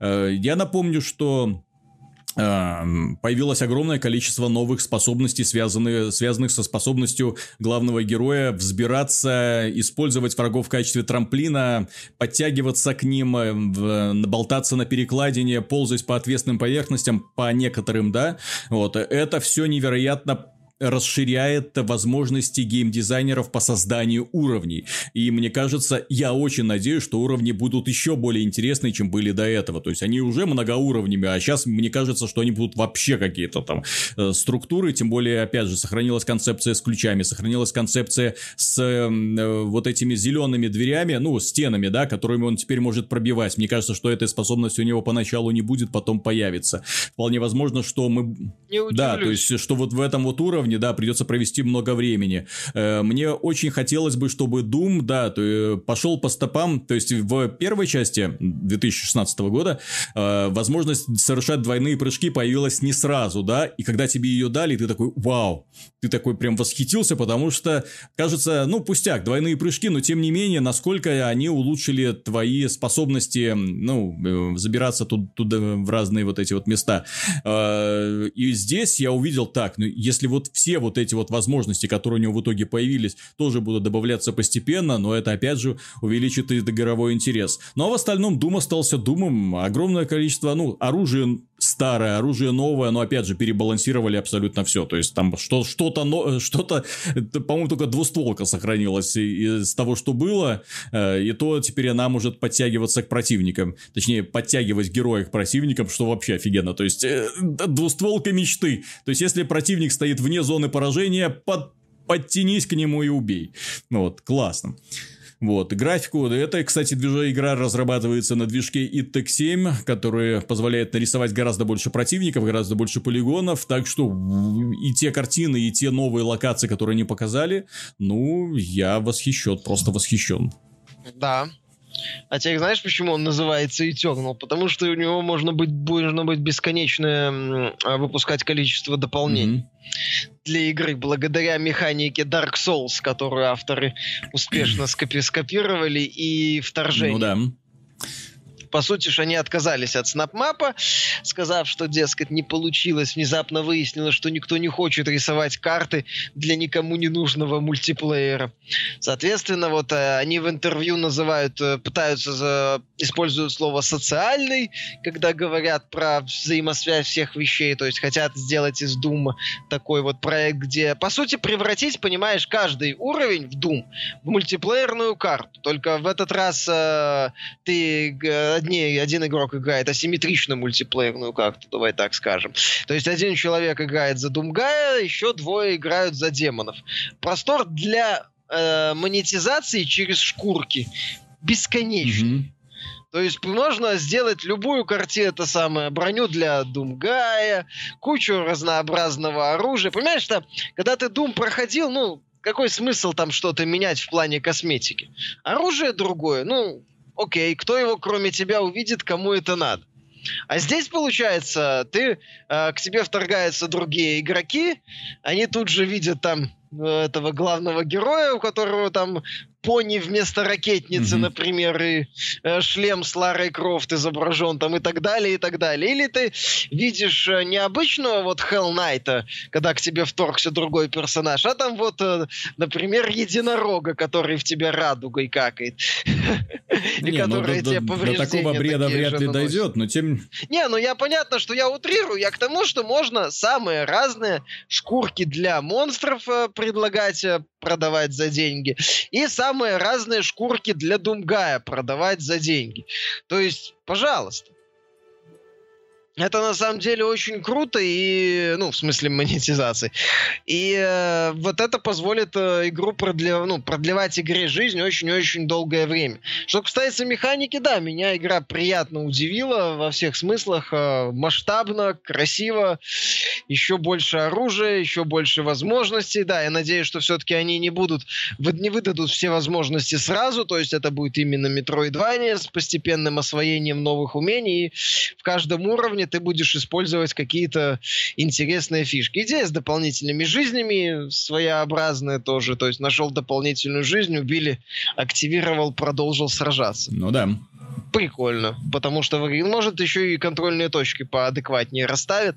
Э, Я напомню, что появилось огромное количество новых способностей, связанных, связанных со способностью главного героя взбираться, использовать врагов в качестве трамплина, подтягиваться к ним, э, в- болтаться на перекладине, ползать по ответственным поверхностям, по некоторым, да, вот, это все невероятно расширяет возможности геймдизайнеров по созданию уровней. И мне кажется, я очень надеюсь, что уровни будут еще более интересны, чем были до этого. То есть они уже многоуровнями, а сейчас мне кажется, что они будут вообще какие-то там э, структуры, тем более, опять же, сохранилась концепция с ключами, сохранилась концепция с э, вот этими зелеными дверями, ну, стенами, да, которыми он теперь может пробивать. Мне кажется, что этой способности у него поначалу не будет, потом появится. Вполне возможно, что мы... Не да, то есть, что вот в этом вот уровне, да, придется провести много времени. Э, мне очень хотелось бы, чтобы Doom, да, э, пошел по стопам, то есть в первой части 2016 года э, возможность совершать двойные прыжки появилась не сразу, да, и когда тебе ее дали, ты такой, вау, ты такой прям восхитился, потому что, кажется, ну, пустяк, двойные прыжки, но тем не менее, насколько они улучшили твои способности, ну, забираться тут, туда в разные вот эти вот места. И здесь я увидел так, ну, если вот все вот эти вот возможности, которые у него в итоге появились, тоже будут добавляться постепенно, но это опять же увеличит и договоровой интерес. Ну а в остальном Doom остался Думом. Огромное количество, ну, оружия старое, оружие новое, но опять же перебалансировали абсолютно все. То есть там что, что-то, что-то, по-моему, только двустволка сохранилась из того, что было, э, и то теперь она может подтягиваться к противникам. Точнее, подтягивать героя к противникам, что вообще офигенно. То есть э, двустволка мечты. То есть если противник стоит вне зоны поражения, под, подтянись к нему и убей. Ну вот, классно. Вот, графику, это, кстати, движение игра разрабатывается на движке ITEC 7, который позволяет нарисовать гораздо больше противников, гораздо больше полигонов, так что и те картины, и те новые локации, которые они показали, ну, я восхищен, просто восхищен. Да, а теперь знаешь, почему он называется Eternal? Потому что у него можно быть, можно быть бесконечное а, выпускать количество дополнений mm-hmm. для игры, благодаря механике Dark Souls, которую авторы успешно скопи- скопировали, и вторжение. Ну да по сути же, они отказались от снапмапа, сказав, что, дескать, не получилось. Внезапно выяснилось, что никто не хочет рисовать карты для никому не нужного мультиплеера. Соответственно, вот э, они в интервью называют, э, пытаются, за, используют слово «социальный», когда говорят про взаимосвязь всех вещей, то есть хотят сделать из Doom такой вот проект, где, по сути, превратить, понимаешь, каждый уровень в Doom в мультиплеерную карту. Только в этот раз э, ты э, одни, один игрок играет асимметрично мультиплеерную карту, давай так скажем. То есть один человек играет за Думгая, еще двое играют за демонов. Простор для э, монетизации через шкурки бесконечный. Mm-hmm. То есть можно сделать любую картину, это самое, броню для Думгая, кучу разнообразного оружия. Понимаешь, что когда ты Дум проходил, ну, какой смысл там что-то менять в плане косметики? Оружие другое, ну, окей, кто его кроме тебя увидит, кому это надо? А здесь, получается, ты, э, к тебе вторгаются другие игроки, они тут же видят там э, этого главного героя, у которого там пони вместо ракетницы, mm-hmm. например, и э, шлем с Ларой Крофт изображен там и так далее, и так далее. Или ты видишь э, необычного вот Hell Knight, когда к тебе вторгся другой персонаж, а там вот, э, например, единорога, который в тебя радугой какает. И который тебе повреждения До такого бреда вряд ли дойдет, но тем... Не, ну я понятно, что я утрирую, я к тому, что можно самые разные шкурки для монстров э, предлагать э, продавать за деньги. И самые разные шкурки для Думгая продавать за деньги. То есть, пожалуйста. Это на самом деле очень круто и, ну, в смысле монетизации. И э, вот это позволит э, игру продлев, ну, продлевать игре жизнь очень-очень долгое время. Что касается механики, да, меня игра приятно удивила во всех смыслах. Э, масштабно, красиво, еще больше оружия, еще больше возможностей. Да, я надеюсь, что все-таки они не будут, не выдадут все возможности сразу, то есть это будет именно Metroidvania с постепенным освоением новых умений. И в каждом уровне ты будешь использовать какие-то интересные фишки. Идея с дополнительными жизнями своеобразная тоже. То есть нашел дополнительную жизнь, убили, активировал, продолжил сражаться. Ну да. Прикольно, потому что, может, еще и контрольные точки поадекватнее расставят.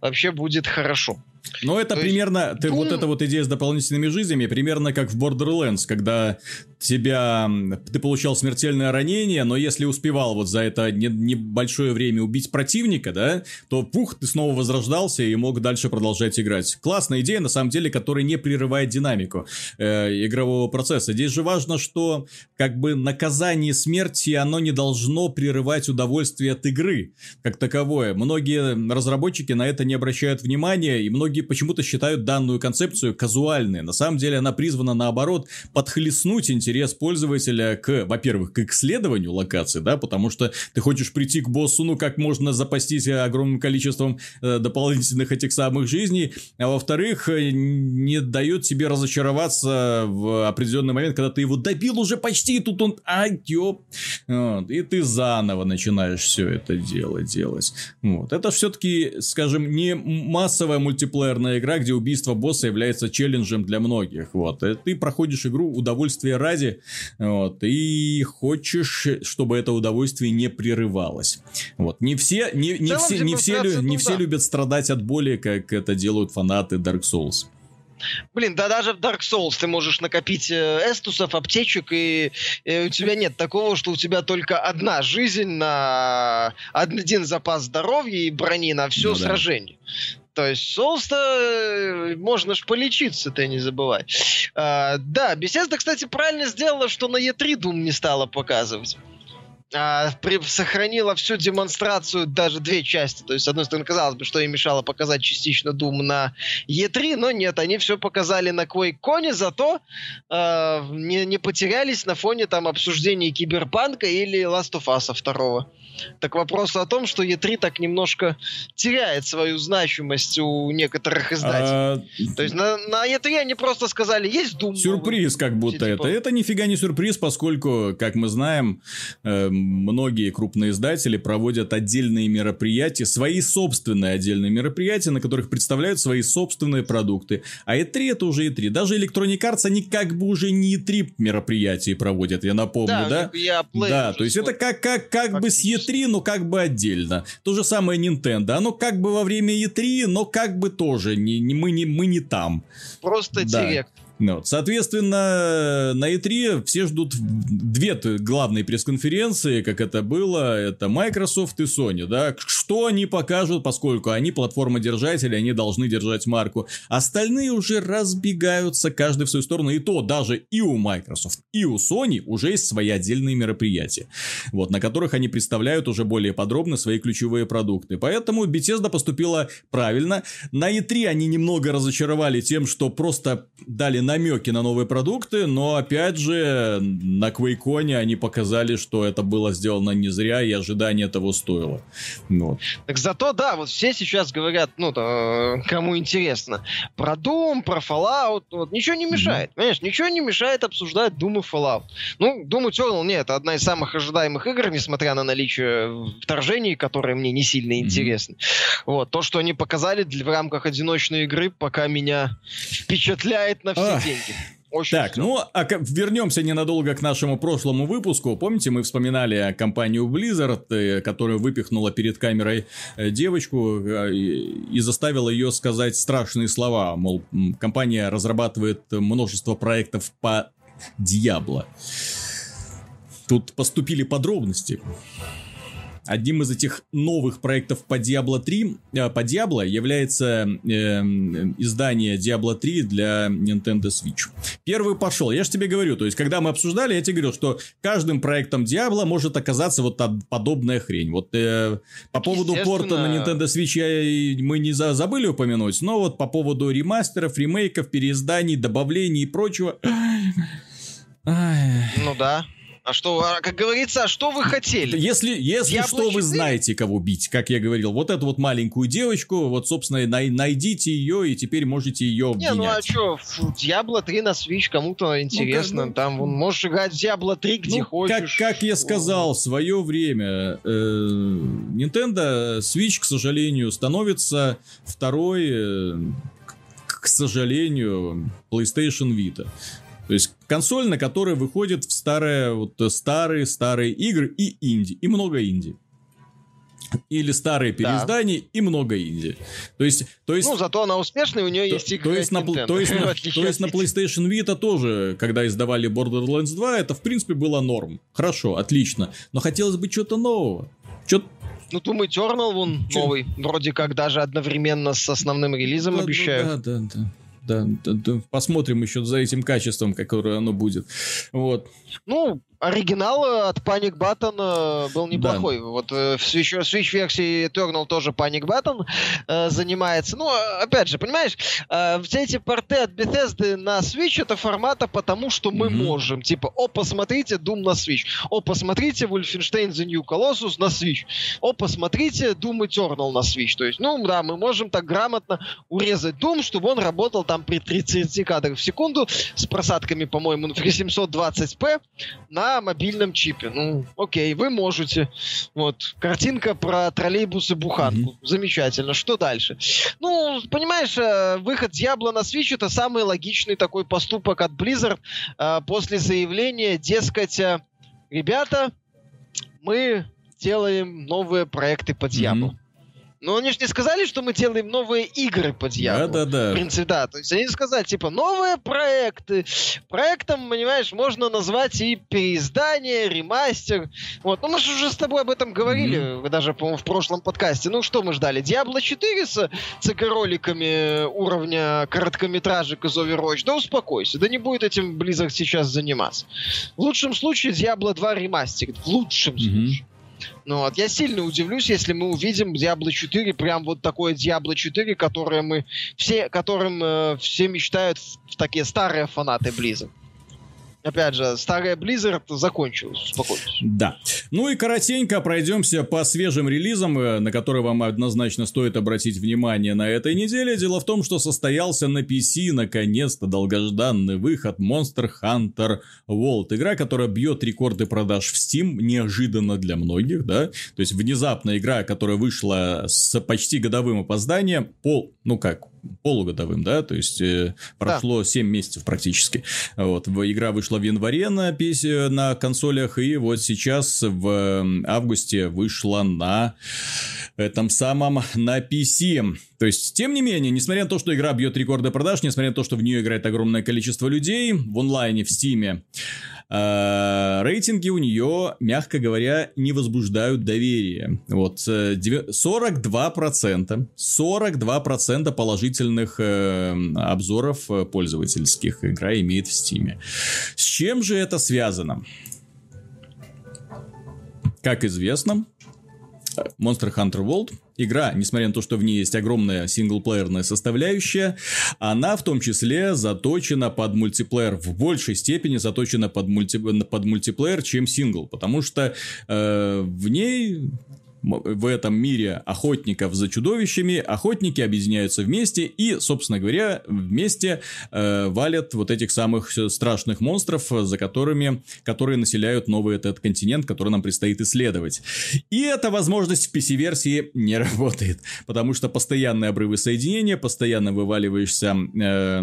Вообще будет хорошо. Но это То есть примерно, ты, вот эта вот идея с дополнительными жизнями, примерно как в Borderlands, когда тебя, ты получал смертельное ранение, но если успевал вот за это не- небольшое время убить противника, да, то пух, ты снова возрождался и мог дальше продолжать играть. Классная идея, на самом деле, которая не прерывает динамику э, игрового процесса. Здесь же важно, что как бы наказание смерти, оно не должно прерывать удовольствие от игры как таковое. Многие разработчики на это не обращают внимания, и многие почему-то считают данную концепцию казуальной. На самом деле она призвана, наоборот, подхлестнуть интерес пользователя к, во-первых, к исследованию локации, да, потому что ты хочешь прийти к боссу, ну, как можно запастись огромным количеством э, дополнительных этих самых жизней, а во-вторых, э, не дает тебе разочароваться в определенный момент, когда ты его добил уже почти, и тут он, ай, ёп, Вот, и ты заново начинаешь все это дело делать. Вот. Это все-таки, скажем, не массовая мультиплеерная игра, где убийство босса является челленджем для многих. Вот. Э, Ты проходишь игру удовольствие ради, вот, и хочешь, чтобы это удовольствие не прерывалось. Вот. Не все, не, не все, не все, лю- не все любят страдать от боли, как это делают фанаты Dark Souls. Блин, да даже в Dark Souls ты можешь накопить э, эстусов, аптечек, и, э, у тебя нет такого, что у тебя только одна жизнь на один запас здоровья и брони на все Ну да. То есть Souls-то э, можно ж полечиться, ты не забывай. А, да, Bethesda, кстати, правильно сделала, что на E3 Doom не стала показывать. А, при- сохранила всю демонстрацию, даже две части. То есть, с одной стороны, казалось бы, что им мешало показать частично Doom на E3, но нет, они все показали на QuakeCon, зато э, не, не потерялись на фоне там обсуждений Киберпанка или Last of Us 2. Так вопрос о том, что E3 так немножко теряет свою значимость у некоторых издателей. А, То есть на, на E3 они просто сказали, есть Doom. Сюрприз, новый». как будто Типа, это. Это нифига не сюрприз, поскольку, как мы знаем, э, многие крупные издатели проводят отдельные мероприятия, свои собственные отдельные мероприятия, на которых представляют свои собственные продукты. А E3 это уже E3. Даже Electronic Arts, они как бы уже не E3 мероприятия проводят, я напомню, Да, да? я Да, то есть это как, как, как бы с Фактически. E3, но как бы отдельно. То же самое Nintendo. Оно как бы во время E3, но как бы тоже не, не, мы, не, мы не там. Просто Да. директ. Ну, вот, соответственно, на E3 все ждут две главные пресс-конференции, как это было, это Microsoft и Sony, да, что они покажут, поскольку они платформодержатели, они должны держать марку. Остальные уже разбегаются каждый в свою сторону, и то даже и у Microsoft, и у Sony уже есть свои отдельные мероприятия, вот, на которых они представляют уже более подробно свои ключевые продукты. Поэтому Bethesda поступила правильно. На E3 они немного разочаровали тем, что просто дали намеки на новые продукты, но опять же на QuakeCon они показали, что это было сделано не зря, и ожидание того стоило. Вот. Так зато, да, вот все сейчас говорят, ну, то, кому интересно, про Doom, про Fallout, вот, ничего не мешает, понимаешь, ничего не мешает обсуждать Doom и Fallout. Ну, Doom Eternal, нет, это одна из самых ожидаемых игр, несмотря на наличие вторжений, которые мне не сильно Мгм. интересны. Вот, то, что они показали в рамках одиночной игры, пока меня впечатляет на все Деньги. Очень Так, ждем. ну, а вернемся ненадолго к нашему прошлому выпуску. Помните, мы вспоминали компанию Blizzard, э, которая выпихнула перед камерой э, девочку э, и заставила ее сказать страшные слова. Мол, компания разрабатывает множество проектов по Диабло. Тут поступили подробности. Одним из этих новых проектов по Diablo 3, э, по Diablo является эм, издание Diablo 3 для Nintendo Switch. Первый пошел. Я же тебе говорю, то есть, когда мы обсуждали, я тебе говорил, что каждым проектом Diablo может оказаться вот подобная хрень. Вот э, по поводу порта на. Nintendo Switch я, мы не за- забыли упомянуть, но вот по поводу ремастеров, ремейков, переизданий, добавлений и прочего. Ну да. А что, а, как говорится, а что вы хотели? Если, если Diablo что, вы 4? знаете, кого бить, как я говорил. Вот эту вот маленькую девочку, вот, собственно, най- найдите ее, и теперь можете ее Не, ну а обвинять. что, Diablo 3 на Switch кому-то интересно. как бы- Там вон, можешь играть в Diablo 3 где Ну, хочешь. Как, как я сказал в свое время, э, Nintendo Switch, к сожалению, становится второй, э, к сожалению, PlayStation Vita. То есть консоль, на которой выходят в старые, вот, старые, старые игры и инди, и много инди. или старые переиздания и много инди. То есть, то есть, Ну, зато она успешная, у нее то, есть игры то есть, на, то, есть, на, то есть на PlayStation Vita тоже, когда издавали Borderlands 2, это в принципе было норм. Хорошо, отлично. Но хотелось бы чего-то нового. Чё- Ну, Doom Eternal, вон, Чё? новый. Вроде как даже одновременно с основным релизом Да, обещают. Да, да, да. Да. Посмотрим еще за этим качеством, какое оно будет. Вот. Ну, оригинал э, от Panic Button э, был неплохой. Вот э, в Switch, версии Eternal тоже Panic Button э, занимается. Ну, опять же, понимаешь, э, все эти порты от Bethesda на Switch это формата потому, что мы Мгм. можем. Типа, о, посмотрите Doom на Switch. О, посмотрите Wolfenstein The New Colossus на Switch. О, посмотрите Doom Eternal на Switch. То есть, ну, да, мы можем так грамотно урезать Doom, чтобы он работал там при 30 кадрах в секунду с просадками, по-моему, в 720p на мобильном чипе. Ну, окей, вы можете. Вот, картинка про троллейбус и буханку. Замечательно. Что дальше? Ну, понимаешь, э, выход Diablo на Switch это самый логичный такой поступок от Blizzard э, после заявления, дескать, э, ребята, мы делаем новые проекты по Diablo. Мгм. Но они же не сказали, что мы делаем новые игры по Diablo. Да, да, В да. принципе, да. То есть они сказали, типа, новые проекты. Проектом, понимаешь, можно назвать и переиздание, ремастер. Вот. Ну, мы же уже с тобой об этом говорили, даже, по-моему, в прошлом подкасте. Ну, что мы ждали? Diablo 4 с ЦГ-роликами уровня короткометражек из Overwatch? Да успокойся, да не будет этим Blizzard сейчас заниматься. В лучшем случае Diablo 2 ремастер. В лучшем Мгм. случае. Ну вот, я сильно удивлюсь, если мы увидим Diablo 4, прям вот такое Diablo 4, которое мы все, которым э, все мечтают в, такие старые фанаты Blizzard. Опять же, старая Blizzard закончилась, успокойтесь. Да. Ну и коротенько пройдемся по свежим релизам, э, на которые вам однозначно стоит обратить внимание на этой неделе. Дело в том, что состоялся на PC наконец-то долгожданный выход Monster Hunter World. Игра, которая бьет рекорды продаж в Steam, неожиданно для многих, да. То есть внезапно игра, которая вышла с почти годовым опозданием, пол, ну как, полугодовым, да, то есть э, прошло 7 месяцев практически. Вот, игра вышла в январе на, PC, на консолях, и вот сейчас в м, августе вышла на этом самом, на PC. То есть, тем не менее, несмотря на то, что игра бьет рекорды продаж, несмотря на то, что в нее играет огромное количество людей, в онлайне, в Стиме, рейтинги у нее, мягко говоря, не возбуждают доверие. Вот, э, девя- 42%, 42% положительных э, обзоров э, пользовательских игра имеет в Стиме. С чем же это связано? Как известно, Monster Hunter World. Игра, несмотря на то, что в ней есть огромная синглплеерная составляющая, она в том числе заточена под мультиплеер, в большей степени заточена под, мульти... под мультиплеер, чем сингл, потому что э, в ней в этом мире охотников за чудовищами, охотники объединяются вместе и, собственно говоря, вместе э, валят вот этих самых э, страшных монстров, за которыми, которые населяют новый этот континент, который нам предстоит исследовать. И эта возможность в PC-версии не работает, потому что постоянные обрывы соединения, постоянно вываливаешься... э,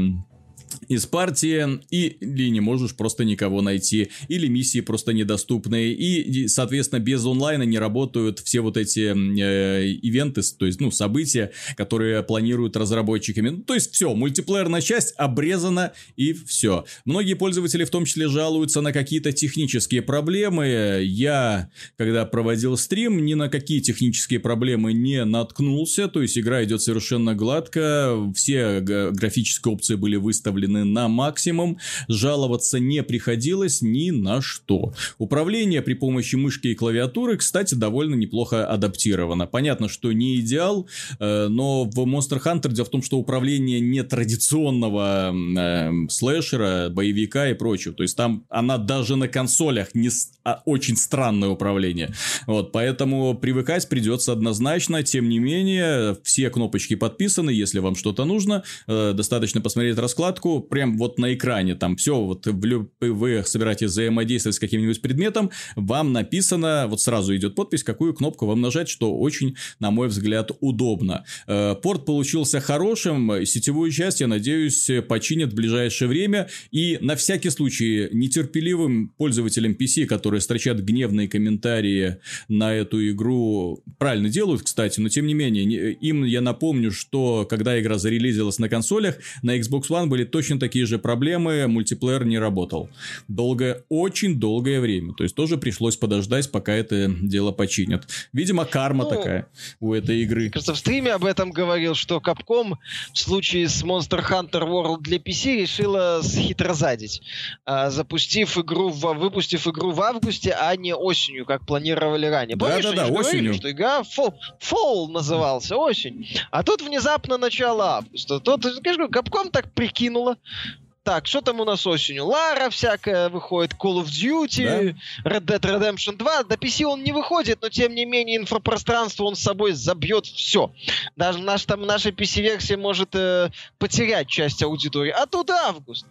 из партии, или не можешь просто никого найти, или миссии просто недоступны, и, соответственно, без онлайна не работают все вот эти э, ивенты, то есть, ну, события, которые планируют разработчиками. Ну, то есть, все, мультиплеерная часть обрезана, и все. Многие пользователи в том числе жалуются на какие-то технические проблемы. Я, когда проводил стрим, ни на какие технические проблемы не наткнулся, то есть, игра идет совершенно гладко, все графические опции были выставлены на максимум, жаловаться не приходилось ни на что. Управление при помощи мышки и клавиатуры, кстати, довольно неплохо адаптировано. Понятно, что не идеал, э, но в Monster Hunter дело в том, что управление нетрадиционного э, слэшера, боевика и прочего. То есть там она даже на консолях не а очень странное управление. Вот, поэтому привыкать придется однозначно. Тем не менее, все кнопочки подписаны. Если вам что-то нужно, э, достаточно посмотреть раскладку кнопку прям вот на экране, там все, вот вы собираетесь взаимодействовать с каким-нибудь предметом, вам написано, вот сразу идет подпись, какую кнопку вам нажать, что очень, на мой взгляд, удобно. Э, порт получился хорошим, сетевую часть, я надеюсь, починят в ближайшее время, и на всякий случай нетерпеливым пользователям PC, которые строчат гневные комментарии на эту игру, правильно делают, кстати, но тем не менее, им я напомню, что когда игра зарелизилась на консолях, на Xbox One были точно такие же проблемы, мультиплеер не работал. Долгое, очень долгое время. То есть, тоже пришлось подождать, пока это дело починят. Видимо, карма ну, такая у этой игры. Кажется, в стриме об этом говорил, что Capcom в случае с Monster Hunter World для PC решила схитрозадить, а, запустив игру, в, выпустив игру в августе, а не осенью, как планировали ранее. Помнишь, да, да, да, осенью. Говорили, что игра Fall, Fall назывался, осень. А тут внезапно начало августа. Тут, конечно, Capcom так прикинула, так, что там у нас осенью? Лара всякая выходит, Call of Duty, да? Red Dead Redemption 2. До PC он не выходит, но тем не менее инфопространство он с собой забьет все. Даже наш, там, наша PC-версия может э, потерять часть аудитории. А тут август.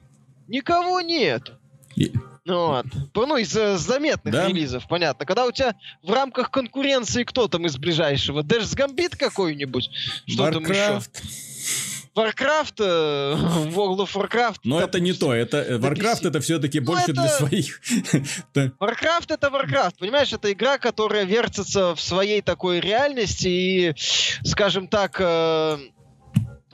Никого нет. И... Ну, вот. ну, из э, заметных да? релизов, понятно. Когда у тебя в рамках конкуренции кто там из ближайшего? Дэш Гамбит какой-нибудь? Что там еще? Warcraft, э, World of Warcraft. Но это не то, это э, Warcraft это все-таки ну, больше это... для своих. Warcraft это Warcraft, понимаешь, это игра, которая вертится в своей такой реальности и, скажем так, э,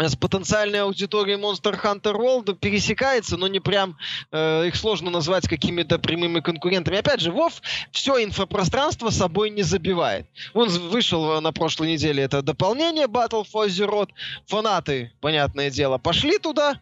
с потенциальной аудиторией Monster Hunter World пересекается, но не прям э, их сложно назвать какими-то прямыми конкурентами. Опять же, WoW все инфопространство собой не забивает. Он вышел на прошлой неделе это дополнение Battle for Azeroth. Фанаты, понятное дело, пошли туда,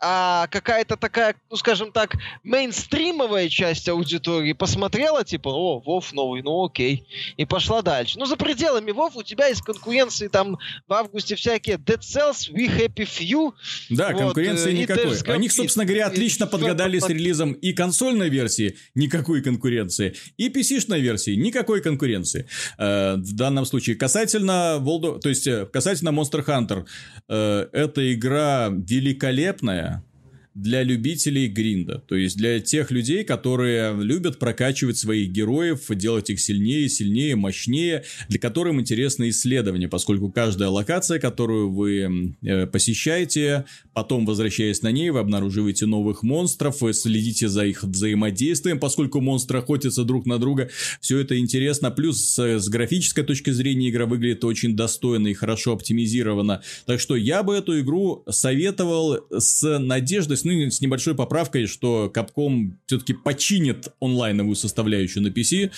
а какая-то такая, ну скажем так, мейнстримовая часть аудитории посмотрела, типа, о, Вов новый, ну окей, и пошла дальше. Ну за пределами Вов у тебя есть конкуренции там в августе всякие Dead Cells, We Happy Few. Да, вот, конкуренции э, никакой. Они, собственно говоря, отлично подгадали с релизом и консольной версии, никакой конкуренции, и PC-шной версии, никакой конкуренции. Э, в данном случае касательно Волдо, то есть э, касательно Monster Hunter, э, эта игра великолепная, для любителей гринда. То есть для тех людей, которые любят прокачивать своих героев, делать их сильнее, сильнее, мощнее, для которых интересно исследование, поскольку каждая локация, которую вы э, посещаете, потом возвращаясь на ней, вы обнаруживаете новых монстров, вы следите за их взаимодействием, поскольку монстры охотятся друг на друга. Все это интересно. Плюс с, с графической точки зрения игра выглядит очень достойно и хорошо оптимизирована. Так что я бы эту игру советовал с надеждой, есть, ну, с небольшой поправкой, что Capcom все-таки починит онлайновую составляющую на PC.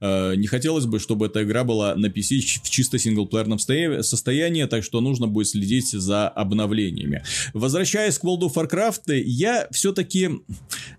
Э, не хотелось бы, чтобы эта игра была на PC в чисто синглплеерном состоянии, так что нужно будет следить за обновлениями. Возвращаясь к World of Warcraft, я все-таки...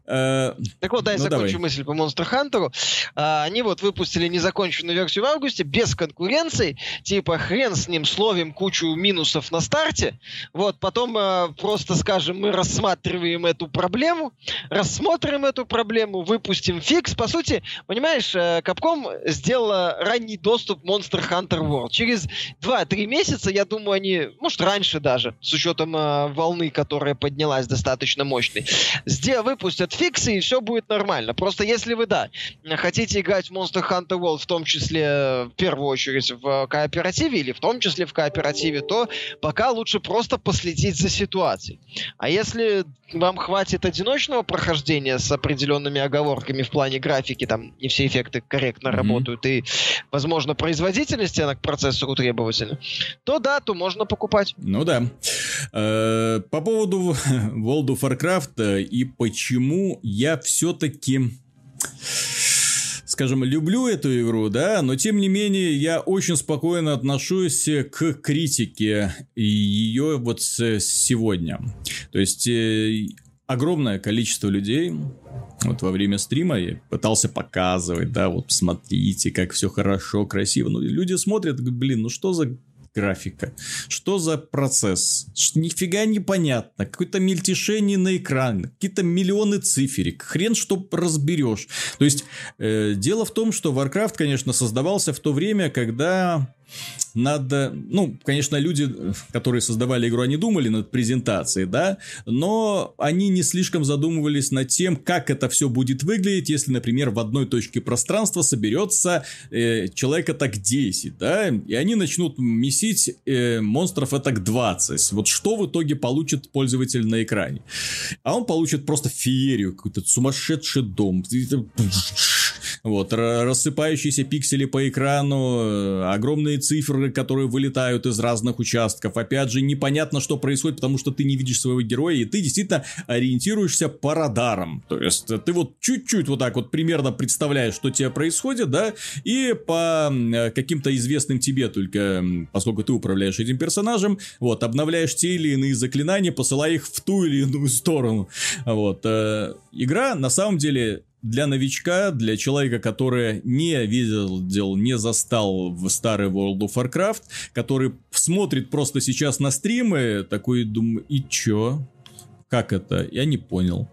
Э, так вот, дай ну, закончу давай. мысль по Monster Hunter. А, они вот выпустили незаконченную версию в августе, без конкуренции, типа хрен с ним, словим кучу минусов на старте, вот, потом э, просто скажем, мы рассматриваем рассматриваем эту проблему, рассмотрим эту проблему, выпустим фикс. По сути, понимаешь, э, Capcom сделала ранний доступ Monster Hunter World. Через 2-3 месяца, я думаю, они, может, раньше даже, с учетом э, волны, которая поднялась достаточно мощной, сдел- выпустят фиксы, и все будет нормально. Просто если вы, да, хотите играть в Monster Hunter World, в том числе, э, в первую очередь, в кооперативе, или в том числе в кооперативе, то пока лучше просто последить за ситуацией. А если вам хватит одиночного прохождения с определенными оговорками в плане графики, там не все эффекты корректно mm-hmm. работают, и, возможно, производительность она к процессору требовательна, то да, то можно покупать. Ну да. Э, по поводу World of Warcraft и почему я все-таки скажем, люблю эту игру, да, но тем не менее я очень спокойно отношусь к критике ее вот сегодня. То есть э, огромное количество людей вот во время стрима я пытался показывать, да, вот смотрите, как все хорошо, красиво. Ну, люди смотрят, блин, ну что за графика. Что за процесс? Нифига непонятно. Какое-то мельтешение на экране. Какие-то миллионы циферик. Хрен что разберешь. То есть, э, дело в том, что Warcraft, конечно, создавался в то время, когда надо, ну, конечно, люди, которые создавали игру, они думали над презентацией, да, но они не слишком задумывались над тем, как это все будет выглядеть, если, например, в одной точке пространства соберется э, человека так 10, да, и они начнут месить э, монстров так 20. Вот что в итоге получит пользователь на экране? А он получит просто феерию, какой-то сумасшедший дом. Вот, рассыпающиеся пиксели по экрану, э, огромные цифры, которые вылетают из разных участков. Опять же, непонятно, что происходит, потому что ты не видишь своего героя, и ты действительно ориентируешься по радарам. То есть, ты вот чуть-чуть вот так вот примерно представляешь, что тебе происходит, да, и по э, каким-то известным тебе только, поскольку ты управляешь этим персонажем, вот, обновляешь те или иные заклинания, посылая их в ту или иную сторону. Вот. Э, игра, на самом деле, для новичка, для человека, который не видел, не застал в старый World of Warcraft, который смотрит просто сейчас на стримы, такой думает, и чё? Как это? Я не понял.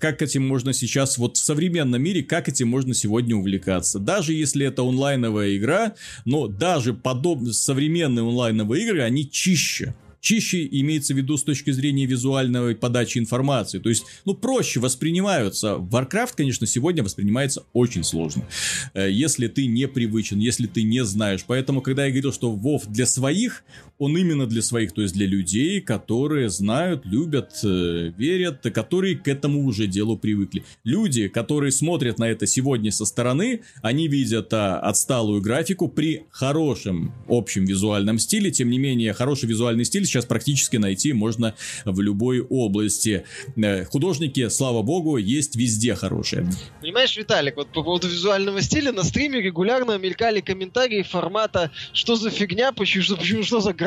Как, этим можно сейчас, вот в современном мире, как этим можно сегодня увлекаться? Даже если это онлайновая игра, но даже подобные современные онлайновые игры, они чище чище имеется в виду с точки зрения визуальной подачи информации. То есть, ну, проще воспринимаются. Warcraft, конечно, сегодня воспринимается очень сложно. Э, если ты не привычен, если ты не знаешь. Поэтому, когда я говорил, что WoW для своих, он именно для своих, то есть для людей, которые знают, любят, э, верят, которые к этому уже делу привыкли. Люди, которые смотрят на это сегодня со стороны, они видят а, отсталую графику при хорошем общем визуальном стиле. Тем не менее, хороший визуальный стиль сейчас практически найти можно в любой области. Э, художники, слава богу, есть везде хорошие. Понимаешь, Виталик, вот по поводу визуального стиля на стриме регулярно мелькали комментарии формата «Что за фигня? Почему, почему что за графика,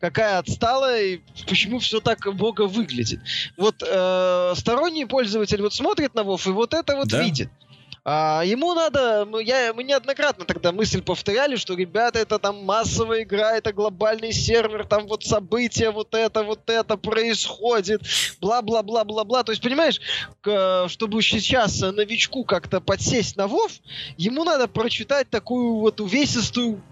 какая отсталая, и почему все так бога выглядит. Вот э, сторонний пользователь вот смотрит на Вов и вот это вот да. видит. А, ему надо, мы, я, мы неоднократно тогда мысль повторяли, что, ребята, это там массовая игра, это глобальный сервер, там вот события, вот это, вот это происходит, бла-бла-бла-бла-бла. То есть, понимаешь, к, чтобы сейчас новичку как-то подсесть на Вов, ему надо прочитать такую вот увесистую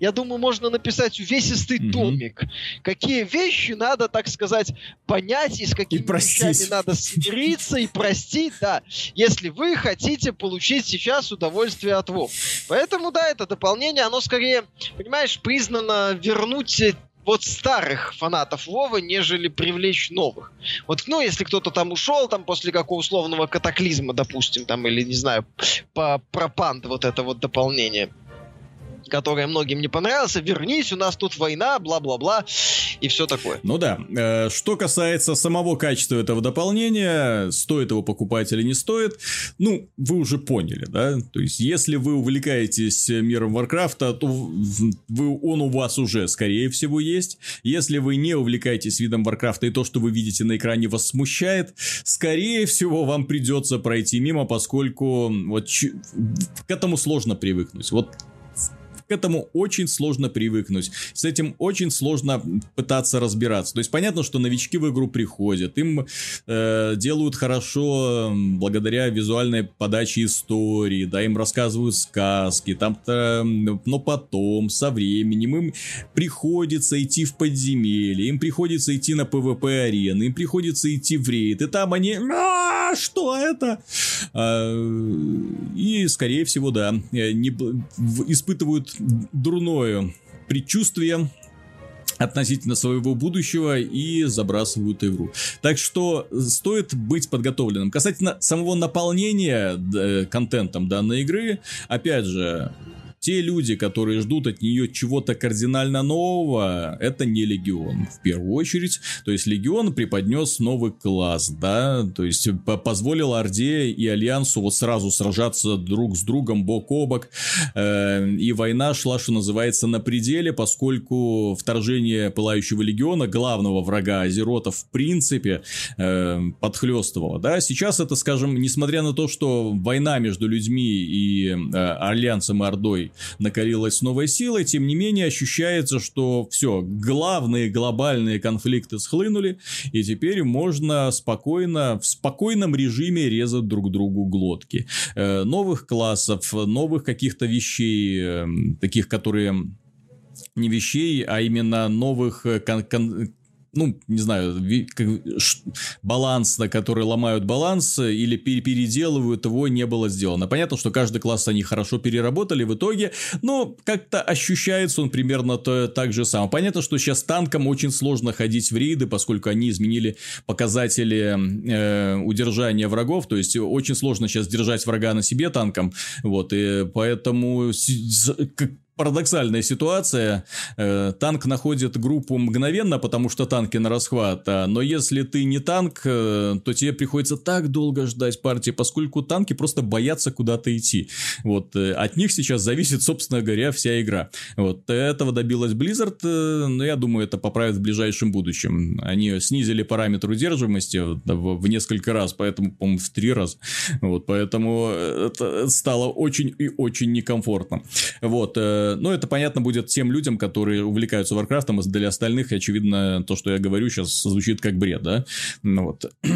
я думаю, можно написать увесистый угу. томик. Какие вещи надо, так сказать, понять, и с какими и вещами надо смириться и простить, да, если вы хотите получить сейчас удовольствие от ВОВ. Поэтому, да, это дополнение, оно скорее, понимаешь, признано вернуть вот старых фанатов Вова, нежели привлечь новых. Вот, ну, если кто-то там ушел, там, после какого условного катаклизма, допустим, там, или, не знаю, про панд вот это вот дополнение – которая многим не понравилась, вернись, у нас тут война, бла-бла-бла, и все такое. Ну да, э, что касается самого качества этого дополнения, стоит его покупать или не стоит, ну, вы уже поняли, да, то есть, если вы увлекаетесь миром Варкрафта, то вы, он у вас уже, скорее всего, есть, если вы не увлекаетесь миром Варкрафта и то, что вы видите на экране вас смущает, скорее всего, вам придется пройти мимо, поскольку вот к этому сложно привыкнуть. Вот к этому очень сложно привыкнуть. С этим очень сложно пытаться разбираться. То есть понятно, что новички в игру приходят, им э, делают хорошо благодаря визуальной подаче истории, да, им рассказывают сказки, там-то, но потом, со временем им приходится идти в подземелье, им приходится идти на PvP-арены, им приходится идти в рейд, и там они... А, что это? А, и, скорее всего, да, не, испытывают дурное предчувствие относительно своего будущего и забрасывают игру. Так что стоит быть подготовленным. Касательно самого наполнения э, контентом данной игры, опять же, те люди, которые ждут от нее чего-то кардинально нового, это не Легион в первую очередь. То есть Легион преподнес новый класс, да, то есть позволил Орде и Альянсу вот сразу сражаться друг с другом бок о бок. Э, и война шла, что называется, на пределе, поскольку вторжение Пылающего Легиона, главного врага Азеротов, в принципе, э, подхлестывало. Да? Сейчас это, скажем, несмотря на то, что война между людьми и э, Альянсом и Ордой накалилась с новой силой, тем не менее ощущается, что все, главные глобальные конфликты схлынули, и теперь можно спокойно, в спокойном режиме резать друг другу глотки. Э, новых классов, новых каких-то вещей, э, таких, которые не вещей, а именно новых э, кон- кон- ну, не знаю, баланс, на который ломают баланс или переделывают его, не было сделано. Понятно, что каждый класс они хорошо переработали в итоге, но как-то ощущается он примерно то, так же самое. Понятно, что сейчас танкам очень сложно ходить в рейды, поскольку они изменили показатели э, удержания врагов, то есть очень сложно сейчас держать врага на себе танком, вот, и поэтому парадоксальная ситуация. Э, танк находит группу мгновенно, потому что танки на расхват. А, но если ты не танк, э, то тебе приходится так долго ждать партии, поскольку танки просто боятся куда-то идти. Вот. Э, от них сейчас зависит, собственно говоря, вся игра. Вот. Этого добилась Blizzard, но я думаю, это поправят в ближайшем будущем. Они снизили параметр удерживаемости в, несколько раз, поэтому, по-моему, в три раза. Вот. Поэтому это стало очень и очень некомфортно. Вот. Э, но это понятно будет тем людям, которые увлекаются Варкрафтом, а для остальных, очевидно, то, что я говорю сейчас, звучит как бред, да? Ну вот.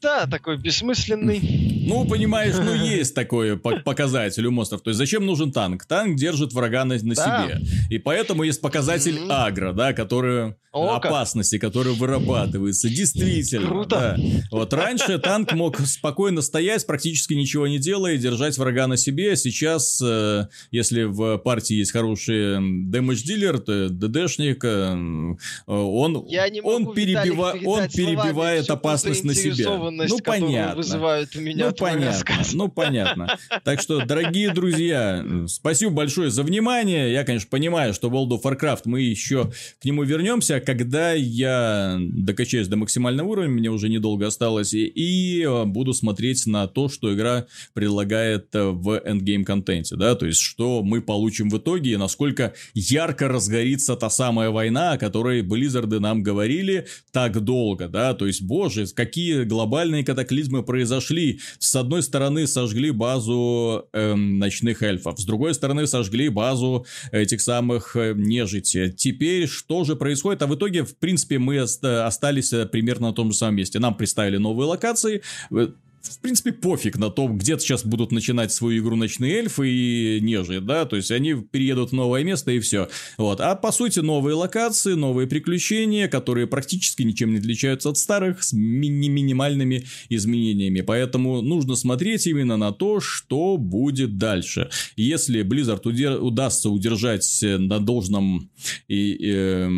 Да, такой бессмысленный. Ну, понимаешь, ну есть такой показатель у монстров. То есть, зачем нужен танк? Танк держит врага на, на да. себе. И поэтому есть показатель mm-hmm. агро, да, который... О, опасности, которые вырабатываются. Действительно. Круто. Да. Вот раньше танк мог спокойно стоять, практически ничего не делая, держать врага на себе. Сейчас, э, если в партии есть хороший дэмэдж-дилер, ДДшник, э, он, Я не могу, он, перебива... он перебивает опасность на себе. Ну, понятно. Вызывают у меня ну, понятно. Рассказ. Ну, понятно. Так что, дорогие друзья, спасибо большое за внимание. Я, конечно, понимаю, что World of Warcraft мы еще к нему вернемся, когда я докачаюсь до максимального уровня, мне уже недолго осталось, и э, буду смотреть на то, что игра предлагает э, в endgame контенте, да, то есть, что мы получим в итоге, и насколько ярко разгорится та самая война, о которой Blizzard ы нам говорили так долго, да, то есть, боже, какие глобальные катаклизмы произошли. С одной стороны, сожгли базу эм, ночных эльфов, с другой стороны, сожгли базу этих самых э, нежити. Теперь что же происходит? А в итоге, в принципе, мы остались э, примерно на том же самом месте. Нам представили новые локации, э, в принципе, пофиг на то, где сейчас будут начинать свою игру ночные эльфы и нежи, да, то есть они переедут в новое место и все. Вот. А по сути, новые локации, новые приключения, которые практически ничем не отличаются от старых, с ми- минимальными изменениями. Поэтому нужно смотреть именно на то, что будет дальше. Если Blizzard удер- удастся удержать на должном и, и, э,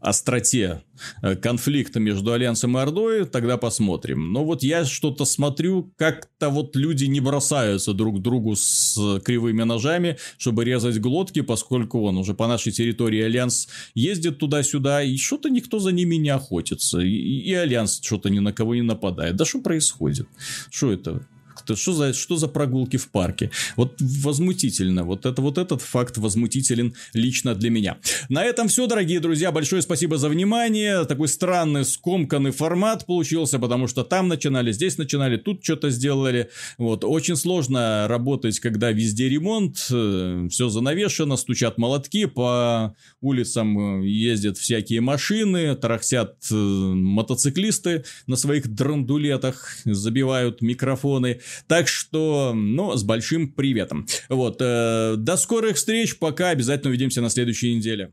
остроте Э, конфликта между Альянсом и Ордой, тогда посмотрим. Но вот я что-то смотрю, как-то вот люди не бросаются друг к другу с кривыми ножами, чтобы резать глотки, поскольку он уже по нашей территории Альянс ездит туда-сюда, и что-то никто за ними не охотится. И, и Альянс что-то ни на кого не нападает. Да что происходит? Что это? Что за, что за прогулки в парке? Вот возмутительно. Вот, это, вот этот факт возмутителен лично для меня. На этом все, дорогие друзья. Большое спасибо за внимание. Такой странный, скомканный формат получился, потому что там начинали, здесь начинали, тут что-то сделали. Вот. Очень сложно работать, когда везде ремонт, э, все занавешено, стучат молотки, по улицам э, ездят всякие машины, тарахтят э, мотоциклисты на своих драндулетах, забивают микрофоны. Так что, ну, с большим приветом. Вот, э, до скорых встреч, пока, обязательно увидимся на следующей неделе.